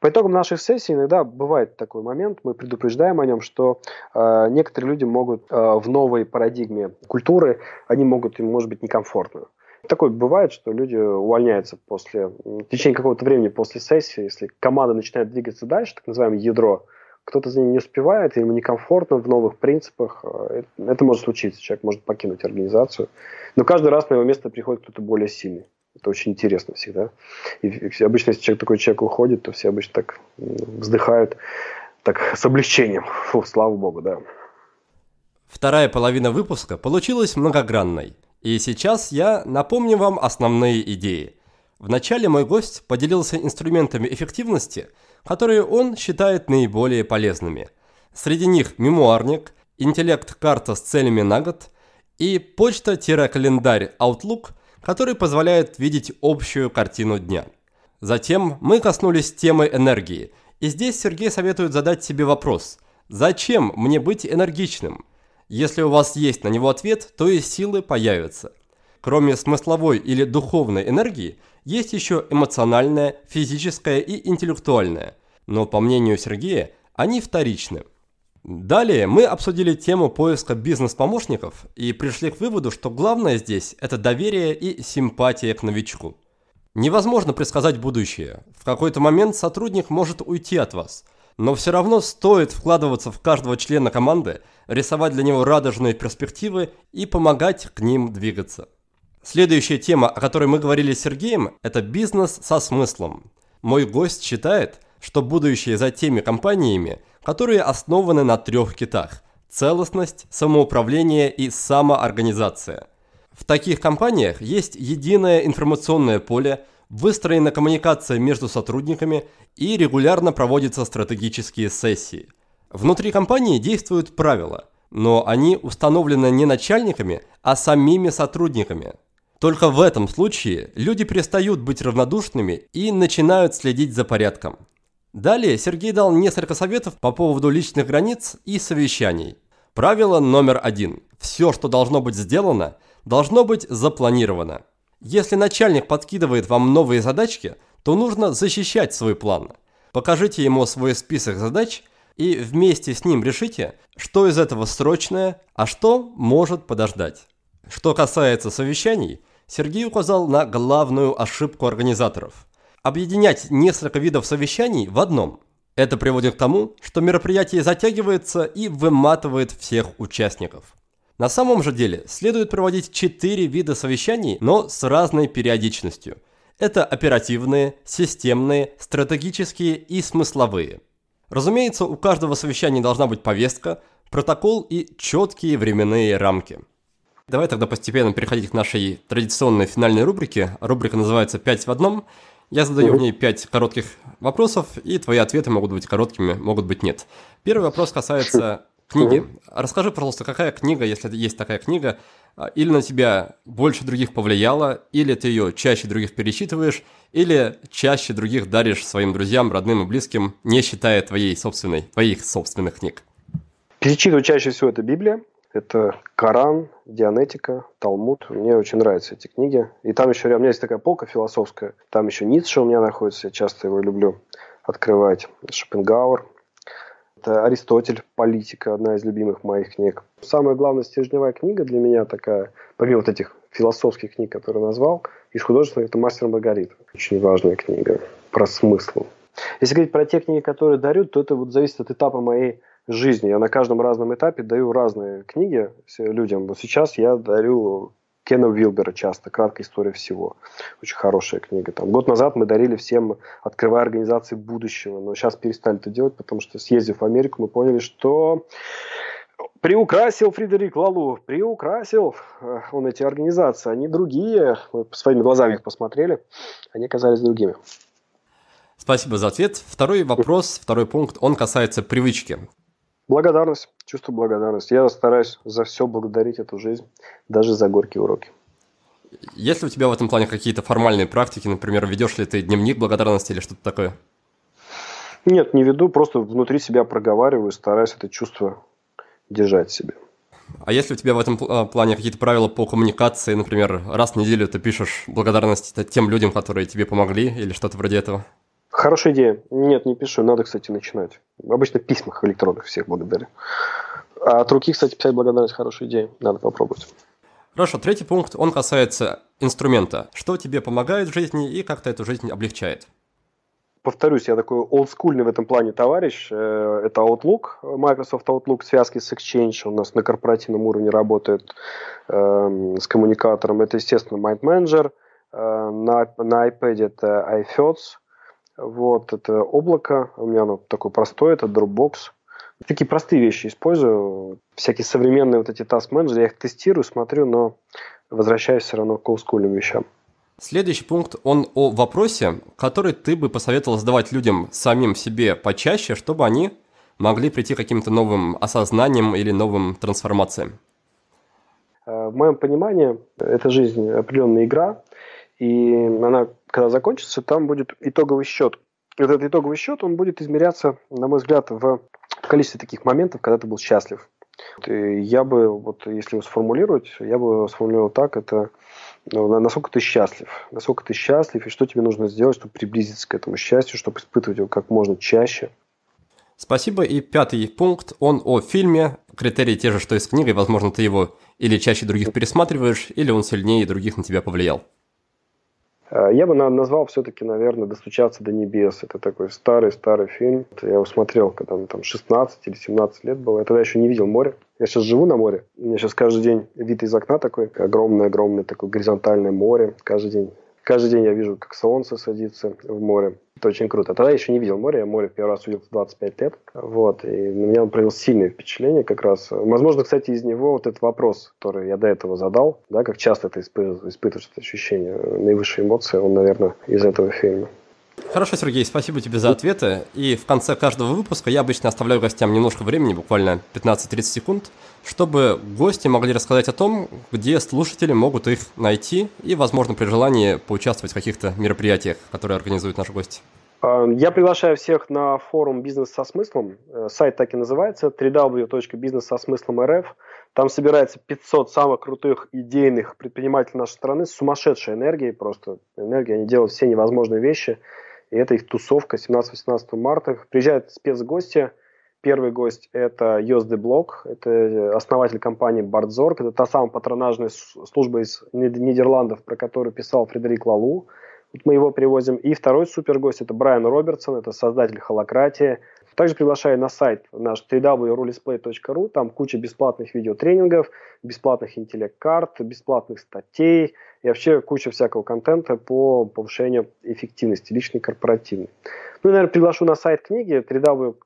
По итогам наших сессий иногда бывает такой момент, мы предупреждаем о нем, что э, некоторые люди могут э, в новой парадигме культуры, они могут, им может быть некомфортно. Такое бывает, что люди увольняются после, в течение какого-то времени после сессии, если команда начинает двигаться дальше, так называемое ядро, кто-то за ним не успевает, ему некомфортно в новых принципах, э, это может случиться, человек может покинуть организацию. Но каждый раз на его место приходит кто-то более сильный. Это очень интересно всегда. И обычно, если человек, такой человек уходит, то все обычно так вздыхают так с облегчением. Фу, слава богу, да. Вторая половина выпуска получилась многогранной. И сейчас я напомню вам основные идеи. Вначале мой гость поделился инструментами эффективности – которые он считает наиболее полезными. Среди них мемуарник, интеллект-карта с целями на год и почта-календарь Outlook, который позволяет видеть общую картину дня. Затем мы коснулись темы энергии, и здесь Сергей советует задать себе вопрос «Зачем мне быть энергичным?» Если у вас есть на него ответ, то и силы появятся. Кроме смысловой или духовной энергии – есть еще эмоциональная, физическая и интеллектуальная, но по мнению Сергея, они вторичны. Далее мы обсудили тему поиска бизнес-помощников и пришли к выводу, что главное здесь – это доверие и симпатия к новичку. Невозможно предсказать будущее. В какой-то момент сотрудник может уйти от вас, но все равно стоит вкладываться в каждого члена команды, рисовать для него радужные перспективы и помогать к ним двигаться. Следующая тема, о которой мы говорили с Сергеем, это бизнес со смыслом. Мой гость считает, что будущее за теми компаниями, которые основаны на трех китах – целостность, самоуправление и самоорганизация. В таких компаниях есть единое информационное поле, выстроена коммуникация между сотрудниками и регулярно проводятся стратегические сессии. Внутри компании действуют правила, но они установлены не начальниками, а самими сотрудниками – только в этом случае люди перестают быть равнодушными и начинают следить за порядком. Далее Сергей дал несколько советов по поводу личных границ и совещаний. Правило номер один. Все, что должно быть сделано, должно быть запланировано. Если начальник подкидывает вам новые задачки, то нужно защищать свой план. Покажите ему свой список задач и вместе с ним решите, что из этого срочное, а что может подождать. Что касается совещаний, Сергей указал на главную ошибку организаторов – объединять несколько видов совещаний в одном. Это приводит к тому, что мероприятие затягивается и выматывает всех участников. На самом же деле следует проводить четыре вида совещаний, но с разной периодичностью. Это оперативные, системные, стратегические и смысловые. Разумеется, у каждого совещания должна быть повестка, протокол и четкие временные рамки. Давай тогда постепенно переходить к нашей традиционной финальной рубрике. Рубрика называется «Пять в одном». Я задаю в ней пять коротких вопросов, и твои ответы могут быть короткими, могут быть нет. Первый вопрос касается книги. Расскажи, пожалуйста, какая книга, если есть такая книга, а, или на тебя больше других повлияла, или ты ее чаще других перечитываешь, или чаще других даришь своим друзьям, родным и близким, не считая твоей собственной, твоих собственных книг? Перечитываю чаще всего это Библия. Это Коран, Дианетика, Талмуд. Мне очень нравятся эти книги. И там еще, у меня есть такая полка философская. Там еще Ницше у меня находится. Я часто его люблю открывать. Шопенгауэр. Это Аристотель, политика, одна из любимых моих книг. Самая главная стержневая книга для меня такая, помимо вот этих философских книг, которые назвал, из художественных, это «Мастер Маргарита». Очень важная книга про смысл. Если говорить про те книги, которые дарю, то это вот зависит от этапа моей жизни. Я на каждом разном этапе даю разные книги людям. Вот сейчас я дарю Кена Вилбера часто, «Краткая история всего». Очень хорошая книга. Там, год назад мы дарили всем «Открывая организации будущего», но сейчас перестали это делать, потому что, съездив в Америку, мы поняли, что приукрасил Фредерик Лалу, приукрасил э, он эти организации. Они другие, мы своими глазами их посмотрели, они оказались другими. Спасибо за ответ. Второй вопрос, второй пункт, он касается привычки. Благодарность, чувство благодарности. Я стараюсь за все благодарить эту жизнь, даже за горькие уроки. Есть ли у тебя в этом плане какие-то формальные практики? Например, ведешь ли ты дневник благодарности или что-то такое? Нет, не веду, просто внутри себя проговариваю, стараюсь это чувство держать себе. А если у тебя в этом а, плане какие-то правила по коммуникации, например, раз в неделю ты пишешь благодарность тем людям, которые тебе помогли, или что-то вроде этого? Хорошая идея. Нет, не пишу. Надо, кстати, начинать. Обычно в письмах электронных всех благодарю. А от руки, кстати, писать благодарность хорошая идея. Надо попробовать. Хорошо, третий пункт, он касается инструмента. Что тебе помогает в жизни и как-то эту жизнь облегчает? Повторюсь, я такой олдскульный в этом плане товарищ. Э, это Outlook, Microsoft Outlook, связки с Exchange у нас на корпоративном уровне работает э, с коммуникатором. Это, естественно, Mind Manager. Э, на, на iPad это iFods. Вот, это облако, у меня оно такое простое, это Dropbox. Такие простые вещи использую. Всякие современные вот эти task менеджеры я их тестирую, смотрю, но возвращаюсь все равно к олдскульным вещам. Следующий пункт, он о вопросе, который ты бы посоветовал задавать людям самим себе почаще, чтобы они могли прийти к каким-то новым осознаниям или новым трансформациям. Э, в моем понимании, это жизнь определенная игра, и она, когда закончится, там будет итоговый счет. Этот итоговый счет, он будет измеряться, на мой взгляд, в количестве таких моментов, когда ты был счастлив. И я бы, вот если его сформулировать, я бы сформулировал так, это ну, насколько ты счастлив, насколько ты счастлив, и что тебе нужно сделать, чтобы приблизиться к этому счастью, чтобы испытывать его как можно чаще. Спасибо. И пятый пункт, он о фильме. Критерии те же, что и с книгой. Возможно, ты его или чаще других пересматриваешь, или он сильнее других на тебя повлиял. Э, я бы назвал все-таки, наверное, «Достучаться до небес». Это такой старый-старый фильм. Я его смотрел, когда мне там 16 или 17 лет было. Я тогда еще не видел море. Я сейчас живу на море. У меня сейчас каждый день вид из окна такой. Огромное-огромное такое горизонтальное море. Каждый день Каждый день я вижу, как солнце садится в море. Это очень круто. Тогда я еще не видел море. Я море первый раз увидел в 25 лет. Вот. И на меня он произвел сильное впечатление как раз. Возможно, кстати, из него вот этот вопрос, который я до этого задал, да, как часто ты испытываешь это ощущение, наивысшие эмоции, он, наверное, из этого фильма. Хорошо, Сергей, спасибо тебе за ответы. И в конце каждого выпуска я обычно оставляю гостям немножко времени, буквально 15-30 секунд, чтобы гости могли рассказать о том, где слушатели могут их найти и, возможно, при желании поучаствовать в каких-то мероприятиях, которые организуют наши гости. А, я приглашаю всех на форум «Бизнес со смыслом». Э, сайт так и называется www.бизнессосмыслом.рф. Там собирается 500 самых крутых идейных предпринимателей нашей страны с сумасшедшей энергией просто. Энергия, они делают все невозможные вещи – и это их тусовка 17-18 марта. Приезжают спецгости. Первый гость – это Йозде Блок, это основатель компании Бардзорг, это та самая патронажная служба из Нидерландов, про которую писал Фредерик Лалу. Вот мы его привозим. И второй супергость – это Брайан Робертсон, это создатель «Холократии». Также приглашаю на сайт наш www.rollsplay.ru, там куча бесплатных видеотренингов, бесплатных интеллект-карт, бесплатных статей и вообще куча всякого контента по повышению эффективности личной и корпоративной. Ну и, наверное, приглашу на сайт книги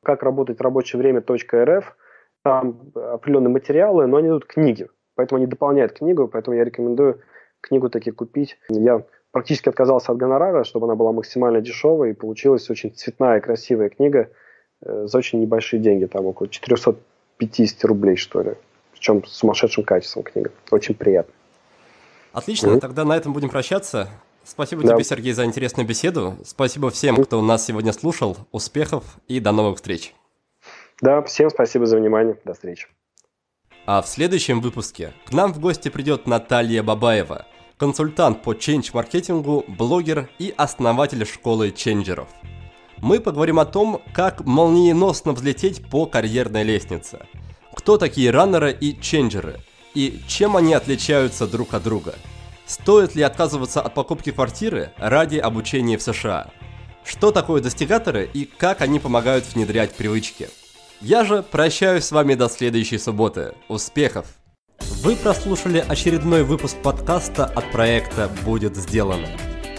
как работать рабочее время.рф, там определенные материалы, но они идут книги, поэтому они дополняют книгу, поэтому я рекомендую книгу таки купить. Я практически отказался от гонорара, чтобы она была максимально дешевая, и получилась очень цветная красивая книга за очень небольшие деньги, там около 450 рублей, что ли. Причем с сумасшедшим качеством книга. Очень приятно. Отлично, mm-hmm. тогда на этом будем прощаться. Спасибо да. тебе, Сергей, за интересную беседу. Спасибо всем, кто нас сегодня слушал. Успехов и до новых встреч. Да, всем спасибо за внимание. До встречи. А в следующем выпуске к нам в гости придет Наталья Бабаева – консультант по чендж-маркетингу, блогер и основатель школы ченджеров. Мы поговорим о том, как молниеносно взлететь по карьерной лестнице. Кто такие раннеры и ченджеры? И чем они отличаются друг от друга? Стоит ли отказываться от покупки квартиры ради обучения в США? Что такое достигаторы и как они помогают внедрять привычки? Я же прощаюсь с вами до следующей субботы. Успехов! Вы прослушали очередной выпуск подкаста от проекта «Будет сделано».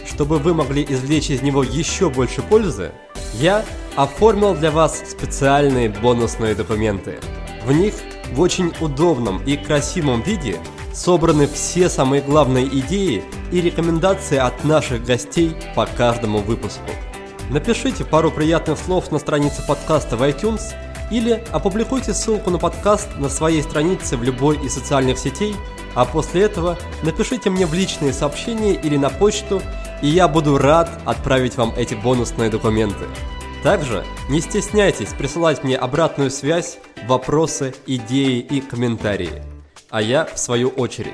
Чтобы вы могли извлечь из него еще больше пользы, я оформил для вас специальные бонусные документы. В них в очень удобном и красивом виде собраны все самые главные идеи и рекомендации от наших гостей по каждому выпуску. Напишите пару приятных слов на странице подкаста в iTunes – или опубликуйте ссылку на подкаст на своей странице в любой из социальных сетей, а после этого напишите мне в личные сообщения или на почту, и я буду рад отправить вам эти бонусные документы. Также не стесняйтесь присылать мне обратную связь, вопросы, идеи и комментарии. А я, в свою очередь,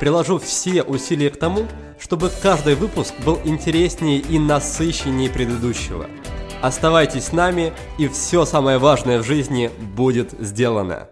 приложу все усилия к тому, чтобы каждый выпуск был интереснее и насыщеннее предыдущего – Оставайтесь с нами, и все самое важное в жизни будет сделано.